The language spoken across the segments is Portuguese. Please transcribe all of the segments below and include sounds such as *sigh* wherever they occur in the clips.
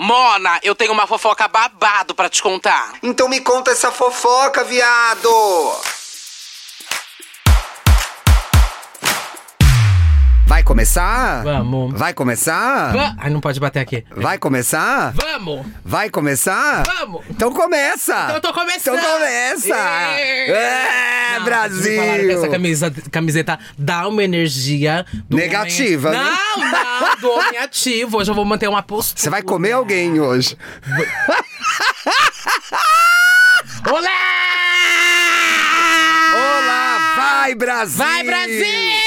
Mona, eu tenho uma fofoca babado pra te contar. Então me conta essa fofoca, viado! Começar? Vamos. Vai começar? Va- Ai, não pode bater aqui. Vai começar? Vamos! Vai começar? Vamos! Então começa! Então eu tô começando! Então começa! Ê! É, Não, Brasil! essa camisa, camiseta dá uma energia do Negativa, homem... né? Não, não, do homem *laughs* ativo. Hoje eu vou manter uma postura. Você vai comer alguém hoje. *laughs* Olá! Olá, vai Brasil! Vai, Brasil!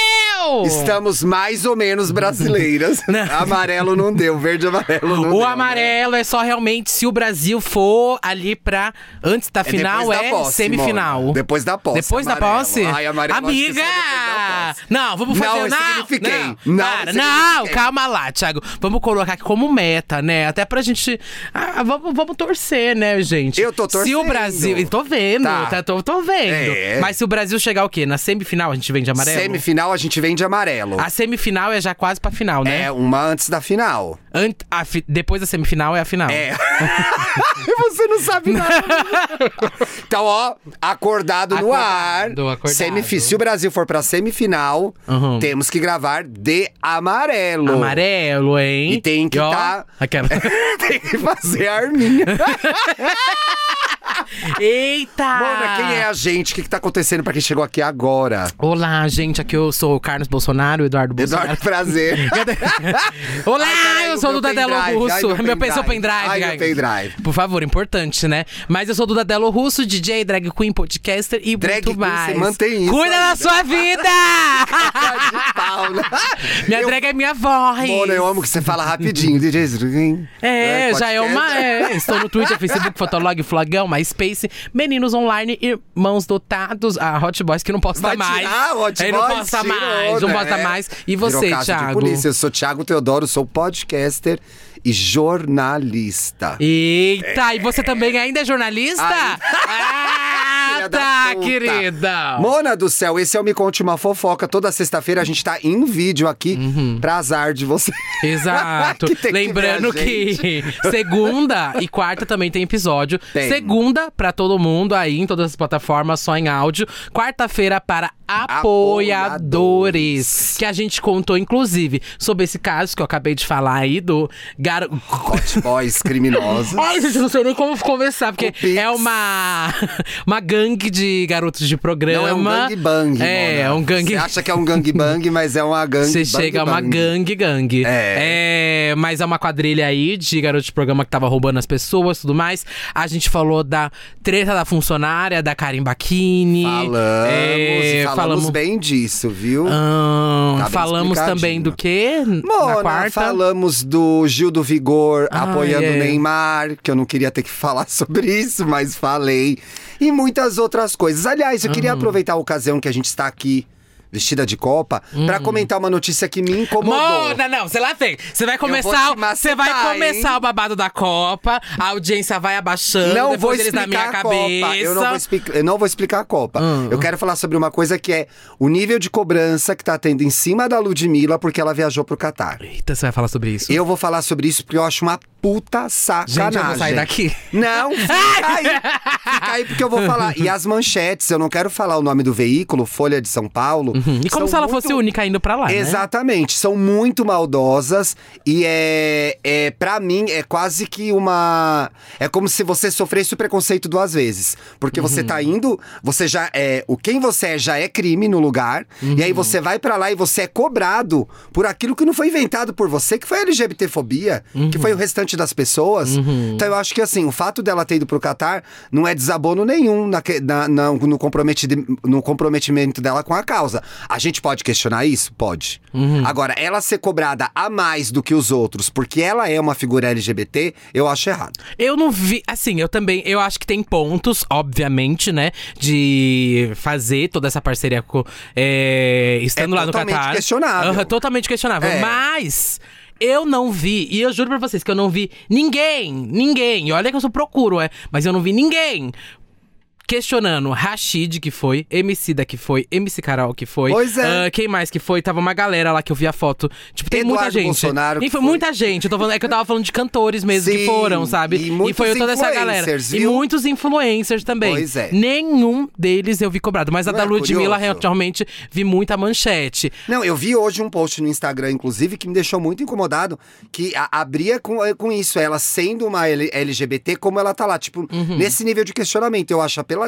Estamos mais ou menos brasileiras. *laughs* Amarelo não deu, verde e amarelo não deu. O né? amarelo é só realmente se o Brasil for ali pra. Antes da É final, depois da é posse, semifinal. Depois da posse, Depois da amarelo. posse? Ai, amarelo, Amiga! da. Não, vamos fazer. Não, Não, signifiquei. Não, Não, para, não, calma lá, Thiago. Vamos colocar aqui como meta, né? Até pra gente. Ah, vamos, vamos torcer, né, gente? Eu tô Se o torcendo. Brasil. Tô vendo, Tá. tá, tô, tô vendo. É. Mas se o Brasil chegar o quê? Na semifinal a gente vem de amarelo? Semifinal a gente vem de amarelo. A semifinal é já quase pra final, né? É uma antes da final. Ant- fi- Depois da semifinal é a final. É. *laughs* Você não sabe nada. então, ó, acordado, no ar. Acordado, acordado. Se o Brasil for pra semifinal, Uhum. temos que gravar de amarelo. Amarelo, hein? E tem que ó, tá- Aquela. *laughs* tem que fazer a arminha. *laughs* *laughs* Eita! Mona, quem é a gente? O que, que tá acontecendo pra quem chegou aqui agora? Olá, gente. Aqui eu sou o Carlos Bolsonaro, Eduardo Bolsonaro. Eduardo, *laughs* prazer. *laughs* Olá, Ai, eu sou do Dadelo pendrive, ai, Russo. meu meu pendrive. seu pendrive. Ai, meu pendrive. Por favor, importante, né? Mas eu sou do Dadelo Russo, DJ, drag queen, podcaster e Drag muito queen, mais. você mantém isso Cuida da ainda. sua vida! de né? minha Eu- drag é minha voz. Mona, eu amo que você fala rapidinho. DJ Zruin. É, já é uma. É. Estou no Twitter, Facebook, Fotolog, Flogão, MySpace, Meninos Online, Irmãos Dotados, a Hot Boys que não posta Vai mais. tirar, Hot Aí não Boys, posta tirou, mais, não né? posta mais. E Virou você, de Thiago? polícia. Eu sou Thiago Teodoro, sou podcaster e jornalista. Eita, e você também ainda é jornalista? Ai. ah, Filha da tá, puta. querida. Mona do céu, esse é o Me Conte Uma Fofoca. Toda sexta-feira a gente tá em vídeo aqui pra azar de você. *laughs* Exato. Que que Lembrando a que *laughs* segunda e quarta também tem episódio. Tem. Segunda pra todo mundo aí em todas as plataformas, só em áudio. Quarta-feira para apoiadores. Apoiadores. Que a gente contou, inclusive, sobre esse caso que eu acabei de falar aí do gar... Hot Boys criminosos. *laughs* Ai, gente, não sei nem como começar, porque é uma, uma gangue de garotos de programa. Não é um gangbang, É, é um gangue. Você acha que é um gangbang, mas é uma gangue Você chega a uma bang. gangue, gangue. É. É, Mas é uma quadrilha aí de garoto de programa que tava roubando as pessoas e tudo mais. A gente falou da treta da funcionária, da Karen Bakini. Falamos, É, e falamos, bem disso, viu? Ahn, Tá falamos também do quê? Na Mona, quarta. falamos do Gil do Vigor Ah, apoiando é. o Neymar, que eu não queria ter que *laughs* falar sobre isso, mas falei. E muitas outras coisas. Aliás, eu queria aproveitar a ocasião que a gente está aqui vestida de Copa pra comentar uma notícia que me incomodou. Mona, não, você lá vem. Você vai começar, você vai começar hein? o babado da Copa, a audiência vai abaixando, Não vou eles na minha explicar a cabeça. Copa. Eu não vou, explica- eu não vou explicar a Copa. Hum, eu quero falar sobre uma coisa que é o nível de cobrança que tá tendo em cima da Ludmilla porque ela viajou pro Catar. Eita, você vai falar sobre isso? Eu vou falar sobre isso porque eu acho uma puta sacanagem. Gente, eu vou sair daqui. Não, *laughs* fica aí. Fica aí porque eu vou falar. E as manchetes, eu não quero falar o nome do veículo, Folha de São Paulo. E como são se ela muito- fosse única indo pra lá, né? Exatamente, são muito maldosas e é, é para mim é quase que uma é como se você sofresse o preconceito duas vezes, porque você tá indo, você já é o quem você é já é crime no lugar e aí você vai pra lá e você é cobrado por aquilo que não foi inventado por você, que foi a LGBTfobia, que foi o restante das pessoas. Então eu acho que assim, o fato dela ter ido pro Catar não é desabono nenhum na, na- na- no, comprometi- no comprometimento dela com a causa. A gente pode questionar isso? Pode. Agora, ela ser cobrada a mais do que os outros porque ela é uma figura LGBT, eu acho errado. Eu não vi, assim, eu também, eu acho que tem pontos, obviamente, né, de fazer toda essa parceria com, é, estando É lá no totalmente Catar. questionável. Aham, totalmente questionável. É. Mas eu não vi, e eu juro pra vocês que eu não vi ninguém, ninguém, e olha que eu só procuro, é, mas eu não vi ninguém questionando Rashid, que foi, MC da que foi, MC Carol, que foi. Pois é. Ah, quem mais que foi? Tava uma galera lá que eu vi a foto. Tipo, tem muita Eduardo gente. Bolsonaro, que E foi muita gente. Eu tô falando, é que eu tava falando de cantores mesmo que Sim, foram, sabe? e muitos foi toda essa galera. influencers, E viu? muitos influencers também. Pois é. Nenhum deles eu vi cobrado. Mas a Não da é Ludmilla, curioso? realmente, vi muita manchete. Não, eu vi hoje um post no Instagram, inclusive, que me deixou muito incomodado, que a- abria com, eh, com isso, ela sendo uma LGBT, como ela tá lá, tipo, Uhum. nesse nível de questionamento. Eu acho apelativo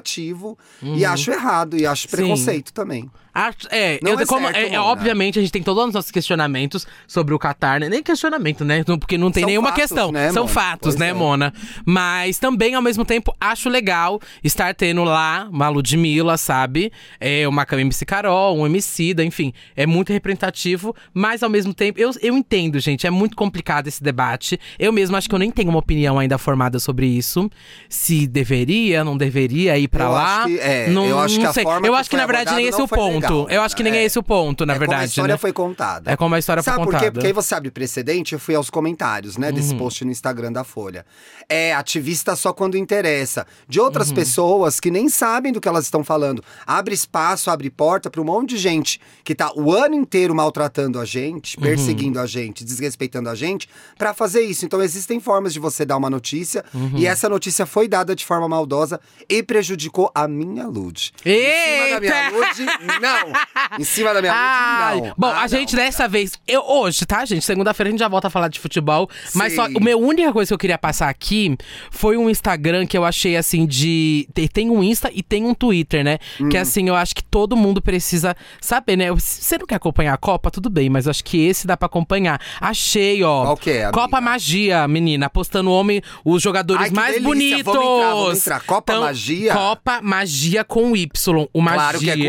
e acho errado, e acho Sim. preconceito também. Acho- é, eu, é como, certo, é, é, obviamente a gente tem todos os nossos questionamentos sobre o Qatar, né? Nem questionamento, né? Porque não tem São nenhuma fatos, questão. né, São Mona? fatos, Pois né, é. Mona? Mas também, ao mesmo tempo, acho legal estar tendo lá uma Ludmilla, sabe? É uma MC Carol, um MC, da, enfim. É muito representativo, mas ao mesmo tempo, eu, eu entendo, gente, é muito complicado esse debate. Eu mesmo acho que eu nem tenho uma opinião ainda formada sobre isso. Se deveria, não deveria ir pra Eu lá. acho que- é, não, eu acho não que sei. Eu acho que, na verdade, nem esse é o foi ponto. eu acho que nem né? é esse o ponto, na é verdade. como a história né? foi contada. É como a história Sabe foi por quê? contada. Porque aí você abre precedente, eu fui aos comentários, né, Uhum. desse post no Instagram da Folha. É ativista só quando interessa. De outras Uhum. pessoas que nem sabem do que elas estão falando. Abre espaço, abre porta para um monte de gente que tá o ano inteiro maltratando a gente, Uhum. perseguindo a gente, desrespeitando a gente, para fazer isso. Então existem formas de você dar uma notícia Uhum. e essa notícia foi dada de forma maldosa e prejudicou a minha Lud. Em cima da minha Eita! Lud, *laughs* não. Em cima da minha Ai, Lud, não. Bom, Ah, a gente não. dessa vez, eu hoje, tá, gente? Segunda-feira a gente já volta a falar de futebol. Mas só, Sim. o meu única coisa que eu queria passar aqui foi um Instagram que eu achei assim de. Tem, um Insta e tem um Twitter, né? Hum. Que assim, eu acho que todo mundo precisa saber, né? Você não quer acompanhar a Copa, tudo bem, mas eu acho que esse dá pra acompanhar. Achei, ó. Qual que é? Copa Magia, menina, postando homem, os jogadores Ai, mais delícia. bonitos. Vamos entrar, vamos entrar. Copa Magia? Copa Magia com Y. O Magia. Claro que é com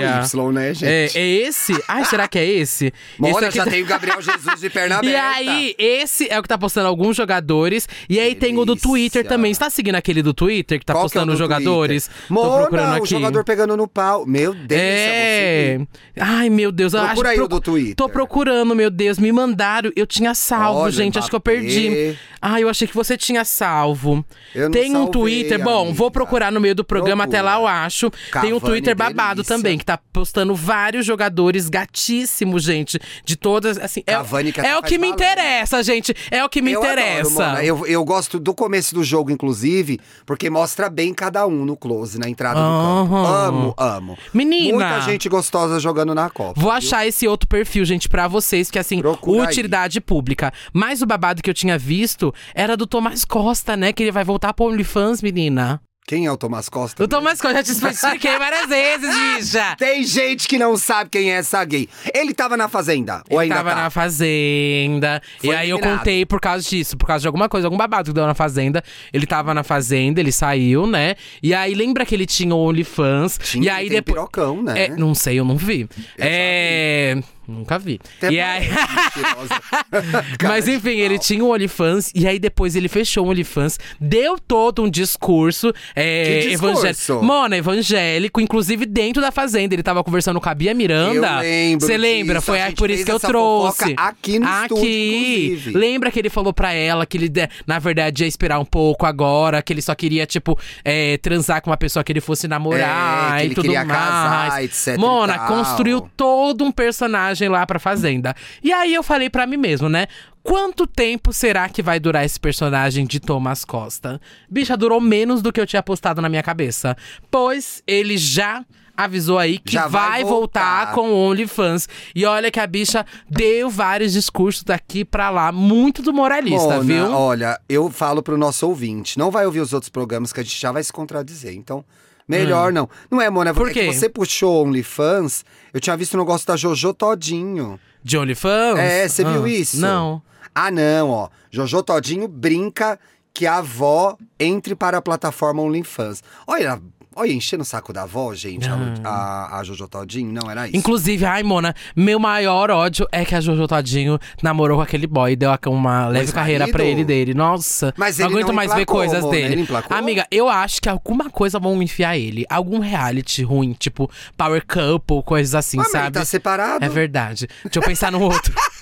Y, né, gente? é esse? Ai, será que é esse? *laughs* Mona, esse já tá- tem o Gabriel Jesus de perna *laughs* E aberta. aí, esse é o que tá postando alguns jogadores. E aí tem o do Delícia. Twitter também. Você tá seguindo aquele do Twitter que tá Qual que é o postando os do jogadores? Twitter? Tô Mona, procurando o aqui. jogador pegando no pau. Meu Deus, É. Ai, meu Deus. eu Procura acho, aí o do Twitter. Tô procurando, meu Deus. Me mandaram. Eu tinha salvo, Olha, gente. Acho que eu perdi. Ai, eu achei que você tinha salvo. Eu não Tem um salvei, Twitter. Bom, amiga. vou procurar no meio do programa. Até lá eu Procura. acho. Tem um Cavani, Twitter babado delícia. também, que tá postando vários jogadores gatíssimos, gente. De todas. Assim, é, Cavani que é o que me né? interessa, gente. É o que me Eu adoro, interessa. Mona. Eu, eu gosto do começo do jogo, inclusive, porque mostra bem cada um no close, na entrada do campo. Amo, amo. Menina. Muita gente gostosa jogando na Copa. Vou viu? achar esse outro perfil, gente, pra vocês, que assim, Procura aí. utilidade pública. Mas o babado que eu tinha visto era do Tomás Costa, né? Que ele vai voltar pro OnlyFans, menina. Quem é o Tomás Costa? O Tomás Costa, já te expliquei várias vezes, *laughs* bicha. Tem gente que não sabe quem é essa gay. Ele tava na Fazenda? ou Ele ainda tava tá? na Fazenda. Foi e aí eu eliminado. contei por causa disso, por causa de alguma coisa, algum babado que deu na Fazenda. Ele tava na Fazenda, ele saiu, né? E aí lembra que ele tinha o OnlyFans. Tinha, e aí tem depois. pirocão, né? É, não sei, eu não vi. é. Nunca vi. Até e aí. *laughs* *laughs* Mas enfim, ele tinha um OnlyFans e aí depois ele fechou o OnlyFans, deu todo um discurso, é, Que discurso? Mona, evangélico, inclusive dentro da fazenda. Ele tava conversando com a Bia Miranda. Você lembra? disso, Foi aí por isso que eu trouxe. aqui no estúdio, inclusive. Lembra que ele falou pra ela que ele, de- na verdade, ia esperar um pouco agora, que ele só queria, tipo, é, transar com uma pessoa que ele fosse namorar É, que e ele tudo queria mais. casar, etc e Mona, construiu todo um personagem lá pra Fazenda. E aí eu falei pra mim mesmo, né? Quanto tempo será que vai durar esse personagem de Thomas Costa? Bicha, durou menos do que eu tinha postado na minha cabeça. Pois ele já avisou aí que vai vai voltar. voltar. com o OnlyFans. E olha que a bicha deu vários discursos daqui pra lá, muito do moralista, Mona, viu? Olha, eu falo pro nosso ouvinte, não vai ouvir os outros programas que a gente já vai se contradizer. Então, melhor não. Não é, Mona? Hum. Por é que quê? você puxou OnlyFans, eu tinha visto o negócio da Jojo Todinho. De OnlyFans? É, você viu Ah, isso? Não. Ah, não, ó. Jojo Todinho brinca que a avó entre para a plataforma OnlyFans. Olha, olha, enchendo o saco da avó, gente, a, Lu- a, a Jojo Todinho. Não, era isso. Inclusive, ai, Mona, meu maior ódio é que a Jojo Todinho namorou com aquele boy e deu uma leve carreira pra ele dele. Nossa, Mas não ele aguento não mais ver emplacou, coisas Mona, dele. ele emplacou? Amiga, eu acho que alguma coisa vão enfiar ele. Algum reality ruim, tipo Power Couple, coisas assim, mas ele sabe? tá separado. É verdade. Deixa eu pensar no outro. *laughs*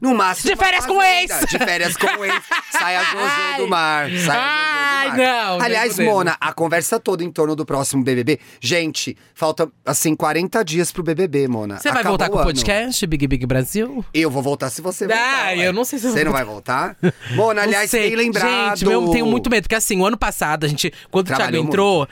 No máximo. De férias com ex! fazenda. De férias com ex. Sai a Jojo *laughs* do mar. Sai a Jojo do Ai, mar. não, Aliás. Mona, a conversa toda em torno do próximo BBB. Gente, falta, assim, 40 dias pro BBB, Mona. Você vai Acabou voltar com o ano. podcast, Big Big Brasil? Eu vou voltar se você Ah, voltar. ué. eu não sei se eu Você vou não vai voltar? Mona, aliás, sei. bem lembrado. Gente, eu tenho muito medo, porque assim, o ano passado, a gente, quando o Thiago Trabalhou entrou,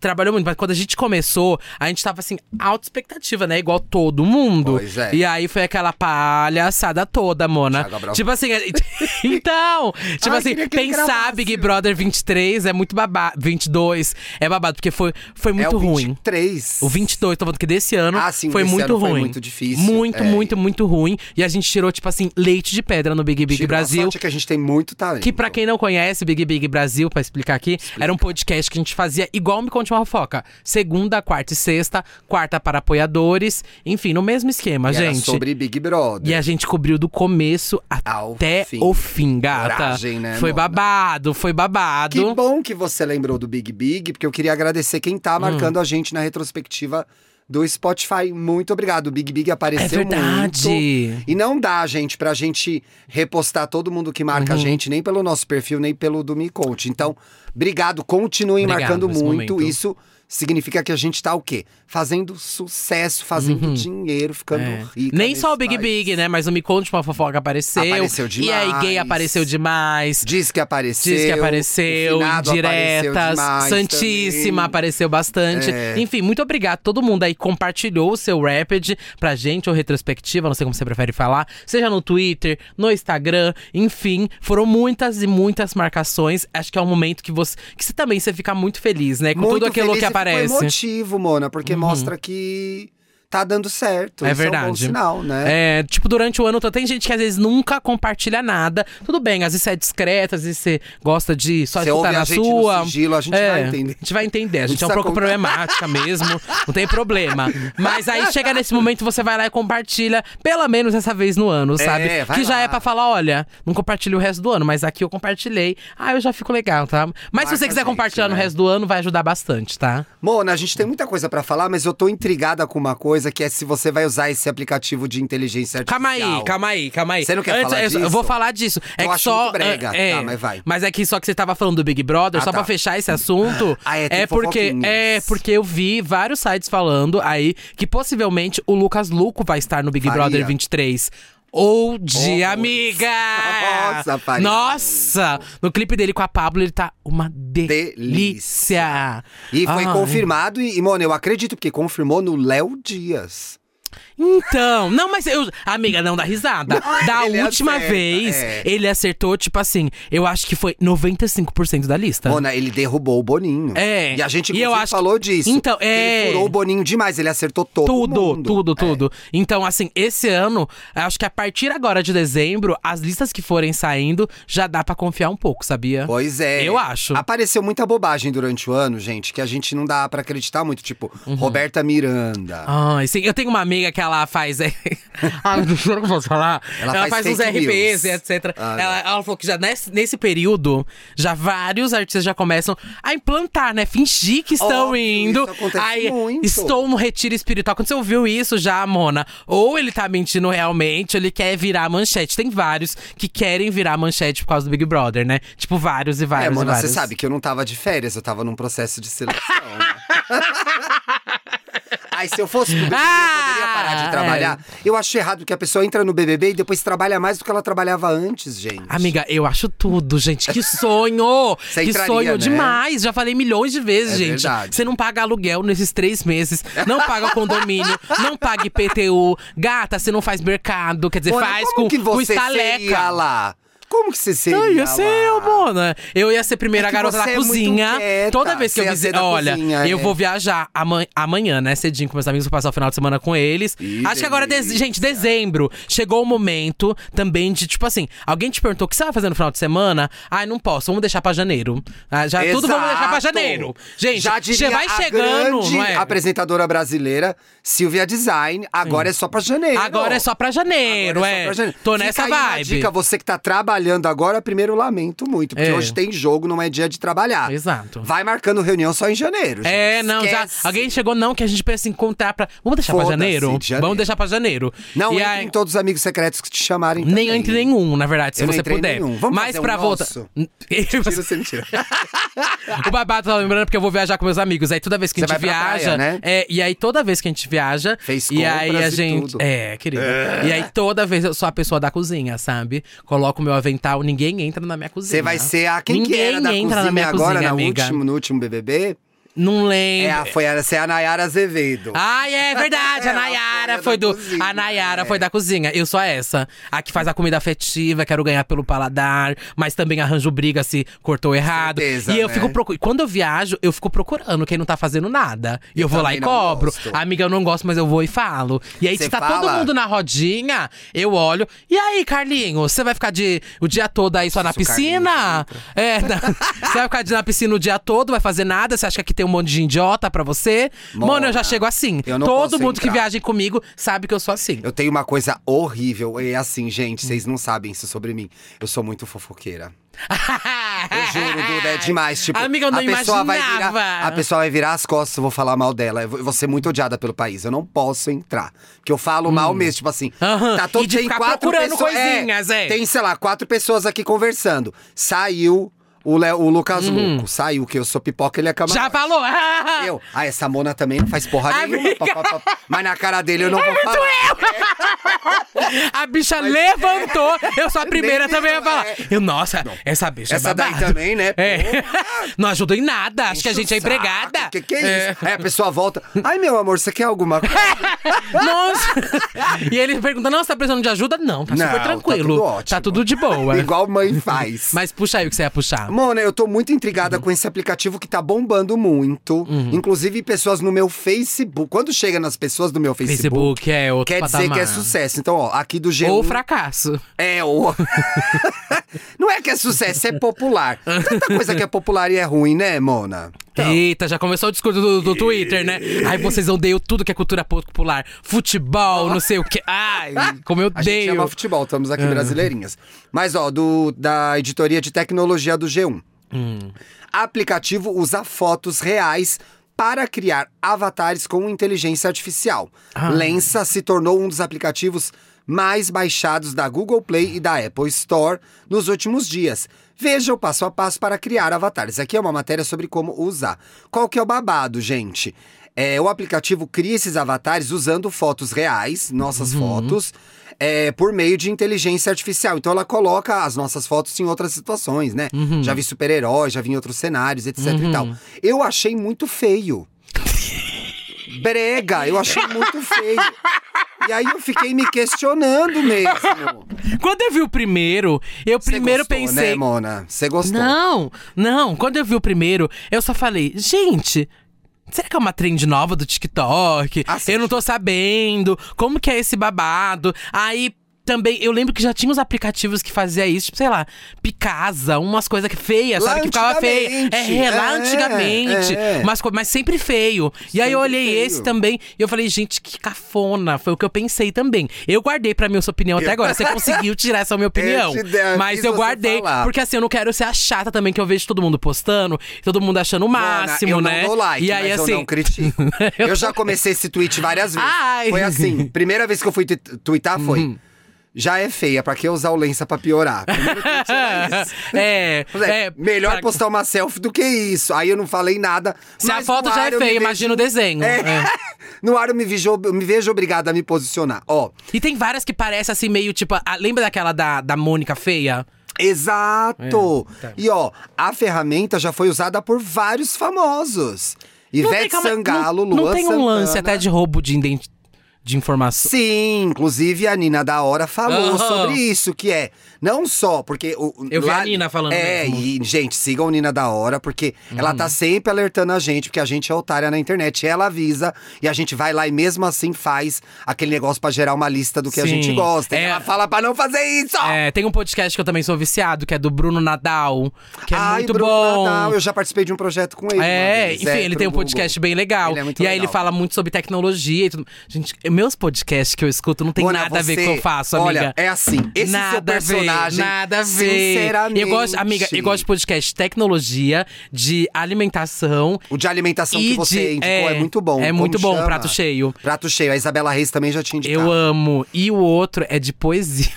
trabalhou muito, mas quando a gente começou, a gente tava assim, alta expectativa, né? Igual todo mundo. Pois é. E aí foi aquela palhaçada toda, Mona. Tipo assim, *laughs* então, tipo Ai, assim, pensar. Big Brother 23 é muito babado, 22 é babado, porque foi, foi muito é o ruim. 23. O 22, tô falando que desse ano Ah, sim, foi muito ano foi ruim. muito difícil, Muito, é. muito, muito ruim. E a gente tirou, tipo assim, leite de pedra no Big Big Tirou a Brasil. sorte é que a gente tem muito talento. Que pra quem não conhece Big Big Brasil, pra explicar aqui, era um podcast que a gente fazia igual Me Conte uma Fofoca. Segunda, quarta e sexta, quarta para apoiadores. Enfim, no mesmo esquema, E gente. sobre Big Brother. E a gente cobriu do começo Ao até fim. o fim, gata. Coragem, né, foi Mona? babado, foi babado. Que bom que você lembrou do Big Big, porque eu queria agradecer quem Hum. tá marcando a gente na retrospectiva do Spotify. Muito obrigado. O Big Big apareceu É verdade. muito. E não dá, gente, pra gente repostar todo mundo que marca Uhum. a gente, nem pelo nosso perfil, nem pelo do Me Conte. Então, obrigado. Continuem Obrigado marcando muito. momento. Isso significa que a gente tá o quê? Fazendo sucesso, fazendo dinheiro, ficando É. rica. Nem só o Big país. Big, né? Mas o Me Conte uma Fofoca apareceu. Apareceu E aí, gay demais. apareceu demais. Diz que apareceu. Diz que apareceu, apareceu diretas, demais Santíssima também. apareceu bastante. É. Enfim, muito obrigado. Todo mundo aí compartilhou o seu Rapid pra gente, ou retrospectiva, não sei como você prefere falar. Seja no Twitter, no Instagram, enfim. Foram muitas e muitas marcações. Acho que é um momento que você, que você também você fica muito feliz, né? Com Muito tudo aquilo que ficou aparece. Uhum. emotivo, Mona, porque mostra que tá dando certo. É Isso verdade. É um bom sinal, né? É, tipo, durante o ano tem gente que às vezes nunca compartilha nada. Tudo bem, às vezes você é discreta, às vezes você gosta de só Você escutar na a sua. no sigilo, a gente É, vai entender. A gente vai entender. A gente é um pouco contar. problemática mesmo, não tem problema. *laughs* Mas aí chega nesse momento, você vai lá e compartilha, pelo menos essa vez no ano, sabe? É, que já lá. é pra falar, olha, não compartilho o resto do ano, mas aqui eu compartilhei. Ah, eu já fico legal, tá? Mas se Marca você quiser gente, compartilhar no né? resto do ano, vai ajudar bastante, tá? Mona, a gente tem muita coisa pra falar, mas eu tô intrigada com uma coisa que é se você vai usar esse aplicativo de inteligência artificial. Calma aí, calma aí, calma aí. Você não quer falar eu, só- eu disso? vou falar disso. É Eu que acho só. muito brega. é, Tá, mas vai. Mas é que só que você tava falando do Big Brother, Ah, só tá. pra fechar esse assunto. *laughs* Ah, é, tem porque é porque eu vi vários sites falando aí que possivelmente o Lucas Luco vai estar no Big Faria. Brother 23. Ou de Horrores. amiga! Nossa, Faria. Nossa! No clipe dele com a Pablo, ele tá uma delícia. Delícia. E foi Ai. confirmado, e, e, Mona, eu acredito, porque confirmou no Léo Dias. Então, não, mas eu. Amiga, não dá risada. Da última acerta, vez, é. ele acertou, tipo assim, eu acho que foi 95% da lista. Mona, ele derrubou o Boninho. É. E a gente, E eu acho que- falou disso. Então, que é. Ele furou o Boninho demais, ele acertou todo Tudo, mundo. tudo, É. tudo. Então, assim, esse ano, acho que a partir agora de dezembro, as listas que forem saindo, já dá pra confiar um pouco, sabia? Pois é. Eu acho. Apareceu muita bobagem durante o ano, gente, que a gente não dá pra acreditar muito. Tipo, Uhum. Roberta Miranda. Ai, sim. Eu tenho uma amiga que ela faz. É... *laughs* Ai, não sei o que eu posso falar. Ela Ela, faz faz, uns RPs e etc. Ah, ela, ela falou que já nesse, nesse período, já vários artistas já começam a implantar, né? Fingir que estão Óbvio, indo. isso acontece Aí, muito. estou no retiro espiritual. Quando você ouviu isso já, Mona, ou ele tá mentindo realmente, ou ele quer virar manchete. Tem vários que querem virar manchete por causa do Big Brother, né? Tipo, vários e vários é, Mona, vários. você sabe que eu não tava de férias, eu tava num processo de seleção. né? *laughs* Aí, se eu fosse pro BBB, eu poderia parar Ah, de trabalhar. Eu acho errado que a pessoa entra no BBB e depois trabalha mais do que ela trabalhava antes, gente. Amiga, eu acho tudo, gente. Que sonho! *laughs* Que entraria, sonho né? demais. Já falei milhões de vezes, É gente. verdade. Você não paga aluguel nesses três meses, não paga condomínio, não paga IPTU. Gata, você não faz mercado, quer dizer, faz com, que com você estaleca. seria lá? Como que você seria Eu ia ser eu, Mona. Eu ia ser a primeira É garota da é cozinha. quieta, Toda vez que eu da Olha, cozinha, eu é. vou viajar ama- amanhã, né? Cedinho com meus amigos, vou passar o final de semana com eles. Ih, Acho que agora, é delícia. gente, dezembro. Chegou o momento também de, tipo assim, alguém te perguntou o que você vai fazer no final de semana? Ai, não posso, vamos deixar pra janeiro. Ah, já tudo vamos deixar pra Exato. janeiro. Gente, Já diria vai a chegando, não é? apresentadora brasileira, Silvia Design. Agora é só pra janeiro. Agora é só pra janeiro, Agora é. só pra janeiro. Tô Fica nessa vibe. dica, você que tá trabalhando trabalhando agora, primeiro lamento muito. Porque É. hoje tem jogo, não é dia de trabalhar. Exato. Vai marcando reunião só em janeiro. É, gente. não, já. Esquece. Alguém chegou, não, que a gente pensa em contar pra. Vamos deixar pra janeiro? de janeiro. Vamos deixar pra janeiro. Não e entre aí, em todos os amigos secretos que te chamarem Nem também. entre nenhum, na verdade, se Eu não você puder. nenhum. Vamos Mas fazer um pra voltar. nosso? *laughs* Você- Tira, você *laughs* mentira. o babado tá lembrando porque eu vou viajar com meus amigos. Aí toda vez que a Você gente vai pra viaja. praia, né? é, e aí toda vez que a gente viaja. Fez E aí a e gente. tudo. É, querida. E aí toda vez eu sou a pessoa da cozinha, sabe? Coloco o meu avental, ninguém entra na minha cozinha. Você vai ser a quem que Ninguém era da entra cozinha na minha agora, cozinha, no amiga. último, no último BBB? Não lembro. É, a, foi a, você é a Nayara Azevedo. Ai, é verdade, a *laughs* Ela Nayara foi foi da do. cozinha, A Nayara é. foi da cozinha. Eu sou essa. A que faz a comida afetiva, quero ganhar pelo paladar, mas também arranjo briga se cortou errado. Certeza, e eu né? fico procurando. Quando eu viajo, eu fico procurando quem não tá fazendo nada. E eu, Eu vou lá e também não cobro. gosto. Amiga, eu não gosto, mas eu vou e falo. E aí, Você se tá todo fala? mundo na rodinha, eu olho. E aí, Carlinhos, você vai ficar de, o dia todo aí só na piscina? É, na- *laughs* você vai ficar de- na piscina o dia todo, vai fazer nada? Você acha que aqui tem um monte de idiota pra você? Mano, eu já Mona, chego assim. eu não Todo posso mundo que entrar. viaja comigo sabe que eu sou assim. Eu tenho uma coisa horrível. É assim, gente, vocês não sabem isso sobre mim. Eu sou muito fofoqueira. Eu juro, Duda, é demais. Tipo, Amiga, eu não a pessoa vai imaginava. virar, A pessoa vai virar as costas, eu vou falar mal dela. Eu vou eu vou ser muito odiada pelo país. Eu não posso entrar. Porque eu falo mal mesmo, tipo assim. Hum. Aham, Tá todo e de tem ficar quatro procurando pessoas. coisinhas, é. Tem, sei lá, quatro pessoas aqui conversando. Saiu o, Le, o Lucas Luco. Saiu, que eu sou pipoca, ele é camarote. Uhum. Já falou? *laughs* Eu. Ah, essa Mona também não faz porra nenhuma. Amiga. pá, pá, pá. Mas na cara dele eu não vou falar. *laughs* A bicha levantou. Eu sou a primeira Nem também a falar. é. Eu, nossa, essa bicha Essa é daí babado. também, né? É. *laughs* Não ajuda em nada. Acho que a Enche gente é o empregada. Que que é isso? Aí a pessoa volta. Ai, meu amor, você quer alguma coisa? Nossa. e ele pergunta: Nossa, tá precisando de ajuda? Não, tá Não, super tá tranquilo. tudo ótimo. Tá tudo de boa. Igual mãe faz. Mas puxa aí o que você ia puxar. Mona, eu tô muito intrigada com esse aplicativo que tá bombando muito. Uhum. Inclusive, pessoas no meu Facebook. Quando chega nas pessoas do meu Facebook, Facebook é outro quer dizer patamar. que é sucesso. Então, ó, aqui do G1. Ou fracasso. É, ou. *laughs* Não é que é sucesso, é popular. Tanta coisa que é popular e é ruim, né, Mona? Então, Eita, já começou o discurso do, do Twitter, né? *laughs* Ai, vocês odeiam tudo que é cultura popular. Futebol, não sei o quê. Ai, como eu A gente ama odeio. futebol, estamos aqui brasileirinhas. Mas, ó, do, da editoria de tecnologia do G1. Aplicativo usa fotos reais para criar avatares com inteligência artificial. Lensa se tornou um dos aplicativos mais baixados da Google Play e da Apple Store nos últimos dias. Veja o passo a passo para criar avatares. Aqui é uma matéria sobre como usar. Qual que é o babado, gente? É, o aplicativo cria esses avatares usando fotos reais, nossas fotos, é, por meio de inteligência artificial. Então ela coloca as nossas fotos em outras situações, né? Já vi super-heróis, já vi em outros cenários, etc e tal. Eu achei muito feio. Brega, eu achei muito feio. E aí eu fiquei me questionando mesmo. Quando eu vi o primeiro, eu Você primeiro gostou, pensei. né, Mona? Você gostou? Não, não. Quando eu vi o primeiro, eu só falei, gente. Será que é uma trend nova do TikTok? Assiste. Eu não tô sabendo. Como que é esse babado? Aí também, eu lembro que já tinha uns aplicativos que fazia isso, tipo, sei lá, Picasa, umas coisas feias, Lá sabe? Que ficava feia. antigamente. É, lá É, antigamente. é. Mas, co- mas sempre feio. E aí eu Sempre olhei feio. esse também e eu falei, gente, que cafona. Foi o que eu pensei também. Eu guardei pra mim a sua opinião até agora. Você conseguiu tirar essa minha *laughs* opinião. dei- mas eu guardei, porque assim, eu não quero ser a chata também, que eu vejo todo mundo postando, todo mundo achando o máximo, Mona, né? Eu não dou like, e aí, mas assim. eu não critico. *laughs* Eu eu já comecei esse tweet várias vezes. Ai. Uhum. Foi assim, primeira vez que eu fui twittar foi... Já é feia, pra que usar o lença pra piorar? *laughs* É, é, é, melhor pra- postar uma selfie do que isso. Aí eu não falei nada. Se a foto já é feia, vejo- imagina o desenho. É. É. *laughs* No ar eu me vejo, me vejo obrigada a me posicionar. Ó, E tem várias que parecem assim, meio tipo. a- lembra daquela da, da Mônica feia? exato. É, tá. E ó, a ferramenta já foi usada por vários famosos. Ivete calma, Sangalo, não, Luan não tem um lance Santana. até de roubo de, identi- de informação. Sim, inclusive a Nina da Hora falou Aham. sobre isso, que é não só porque o, Eu vi a Nina falando É, mesmo. Uhum. e gente, sigam Nina da Hora porque ela tá sempre alertando a gente porque a gente é otária na internet. Ela avisa e a gente vai lá e mesmo assim faz aquele negócio pra gerar uma lista do que a Sim. gente gosta. É. ela fala pra não fazer isso. É, tem um podcast que eu também sou viciado, que é do Bruno Nadal, que é Ai, muito Bruno bom. Nadal, eu já participei de um projeto com ele. É, vez, enfim, é, ele tem um Google. podcast bem legal. É e aí ele legal. fala muito sobre tecnologia e tudo. Gente, meus podcasts que eu escuto não tem Mona, nada a ver com o que eu faço, Olha, amiga. é assim, esse Nada seu a ver. viagem. Nada a ver. Sinceramente. Eu gosto, amiga, eu gosto de podcast tecnologia, de alimentação. O de alimentação que você de- indicou é, é, muito bom. é muito bom, chama? prato cheio. Prato cheio. A Isabela Reis também já tinha indicado. Eu amo. E o outro é de poesia.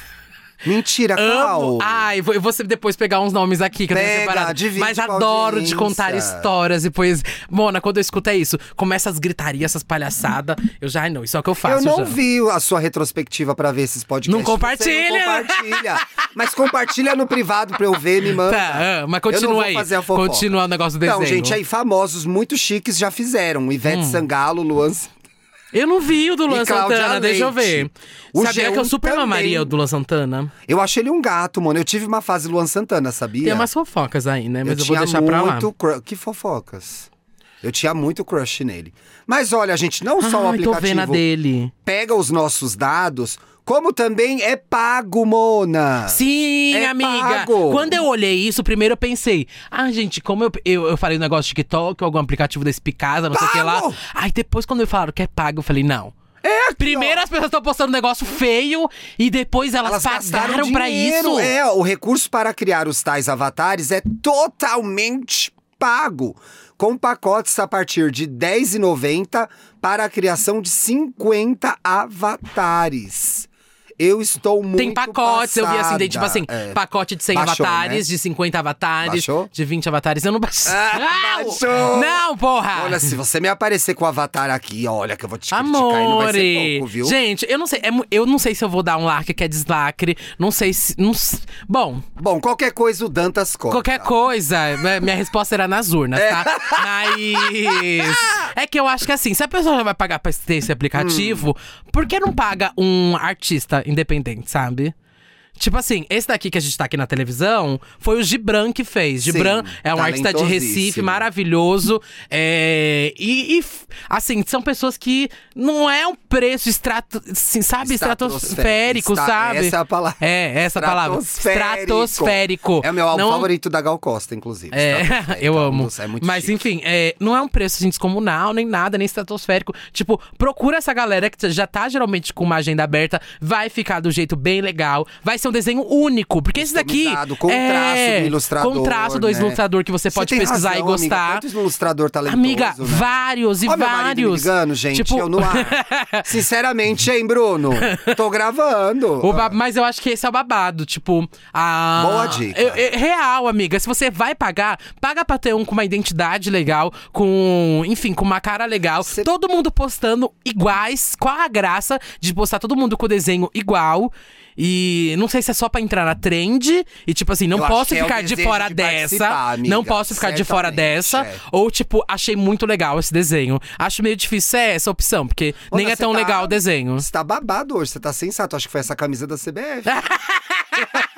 Mentira, Amo. qual? Ai, vou- eu vou depois pegar uns nomes aqui que eu tenho Pega, separado. divide Mas adoro de contar histórias e poesia. Mona, quando eu escuto é isso. Começa as gritarias, essas palhaçadas. Eu já, ai não, isso é o que eu faço. Eu não já. vi a sua retrospectiva pra ver esses podcasts. Não compartilha. Você não compartilha. Mas compartilha no privado pra eu ver, me manda. Tá, ah, mas continua aí. fazer a fofoca. Continua o negócio do Então, desenho. gente, aí famosos muito chiques já fizeram. Ivete Sangalo, Luan Eu não vi o do Luan Santana, deixa eu ver. Leite. O Sabia G1 que eu super também. mamaria o do Luan Santana? Eu achei ele um gato, mano. Eu tive uma fase Luan Santana, sabia? Tem umas fofocas aí, né? Mas eu, vou tinha deixar pra lá. muito cru- Que fofocas. Eu tinha muito crush nele. Mas olha, gente, não só o Ai, tô vendo a aplicativo dele. pega os nossos dados, como também é pago, Mona. Sim, É amiga. pago. Quando eu olhei isso, primeiro eu pensei, ah, gente, como eu, eu, eu falei o negócio de TikTok, algum aplicativo desse Picasa, não sei o que lá. Pago! Aí depois, quando me falaram que é pago, eu falei, não. É aqui, Primeiro ó. as pessoas estão postando um negócio feio e depois elas, Elas pagaram pra dinheiro. isso. É, o recurso para criar os tais avatares é totalmente pago. Com pacotes a partir de R$10,90 para a criação de 50 avatares. Eu estou muito Tem pacotes, eu vi assim, tem tipo assim, passada. É. pacote de 100 Baixou, avatares, né? de 50 avatares, Baixou? de 20 avatares. Eu não baixei. Ah, não! Não, porra! Olha, se você me aparecer com o avatar aqui, olha que eu vou te criticar e não vai ser Amore! pouco, viu? Gente, eu não sei, é eu não sei se eu vou dar um lacre que é deslacre, não sei se, não bom, Bom, qualquer coisa o Dantas corta. qualquer coisa, né, minha resposta era nas urnas, tá? É. *laughs* Mas é que eu acho que assim, se a pessoa já vai pagar pra ter esse aplicativo, Hum. por que não paga um artista independente, sabe? Tipo assim, esse daqui que a gente tá aqui na televisão foi o Gibran que fez. Sim, Gibran é um artista de Recife, maravilhoso. É, e, e, assim, são pessoas que não é um preço estrato, assim, sabe? Estratosférico, Está- sabe? Essa é a palavra. É, essa palavra. Estratosférico. É o meu álbum Não- favorito da Gal Costa, inclusive. é, *laughs* eu um amo. É muito Mas chique. enfim, é, não é um preço assim, descomunal, nem nada, nem estratosférico. Tipo, procura essa galera que já tá geralmente com uma agenda aberta, vai ficar do jeito bem legal, vai ser um desenho único. Porque esse daqui. Com traço do ilustrador, Com traço do né? ilustrador que você Você pode pesquisar razão, e gostar. Amiga, quanto ilustrador talentoso, Amiga, né? vários e Ó, meu vários. ligando, gente, Tipo- eu no ar. *laughs* Sinceramente, hein, Bruno? Tô gravando. Ba- Mas eu acho que esse é o babado, tipo, a... Boa dica. Eu- eu- real, amiga. Se você vai pagar, paga pra ter um com uma identidade legal, com, enfim, com uma cara legal. Cê- Todo mundo postando iguais. Qual a graça de postar todo mundo com o desenho igual? E não sei se é só pra entrar na trend. E tipo assim, não Eu posso é ficar de desejo fora de dessa. amiga. Não posso ficar de fora dessa. é. Ou tipo, achei muito legal esse desenho. Acho meio difícil ser essa opção, porque nem é tão tá- legal o desenho. Você tá babado hoje, você tá sensato. Acho que foi essa camisa da CBF. *laughs*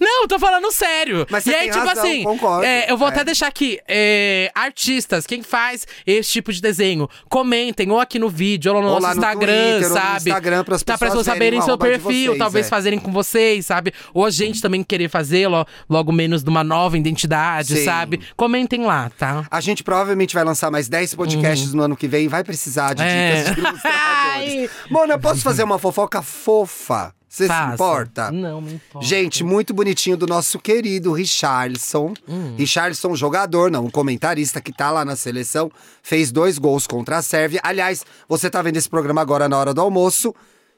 Não, tô falando sério. Mas você e aí, tem tipo razão, assim, concordo. é, eu vou É. até deixar aqui, é, artistas, quem faz esse tipo de desenho, comentem ou aqui no vídeo, ou no Ou nosso lá no Instagram, Twitter, ou no sabe? Instagram, pras tá, pessoas verem saberem o seu de perfil, vocês, talvez é. fazerem com vocês, sabe? Ou a gente também querer fazer lo- logo menos de uma nova identidade, Sim. sabe? Comentem lá, tá? A gente provavelmente vai lançar mais 10 podcasts no ano que vem vai precisar de dicas É. de *laughs* ilustradores. Ai. Mona, posso fazer uma fofoca fofa? Você se importa? Não, me importa. Gente, muito bonitinho do nosso querido Richarlison. Hum. Richarlison, jogador, não, um comentarista que tá lá na seleção, fez dois gols contra a Sérvia. Aliás, você tá vendo esse programa agora na hora do almoço.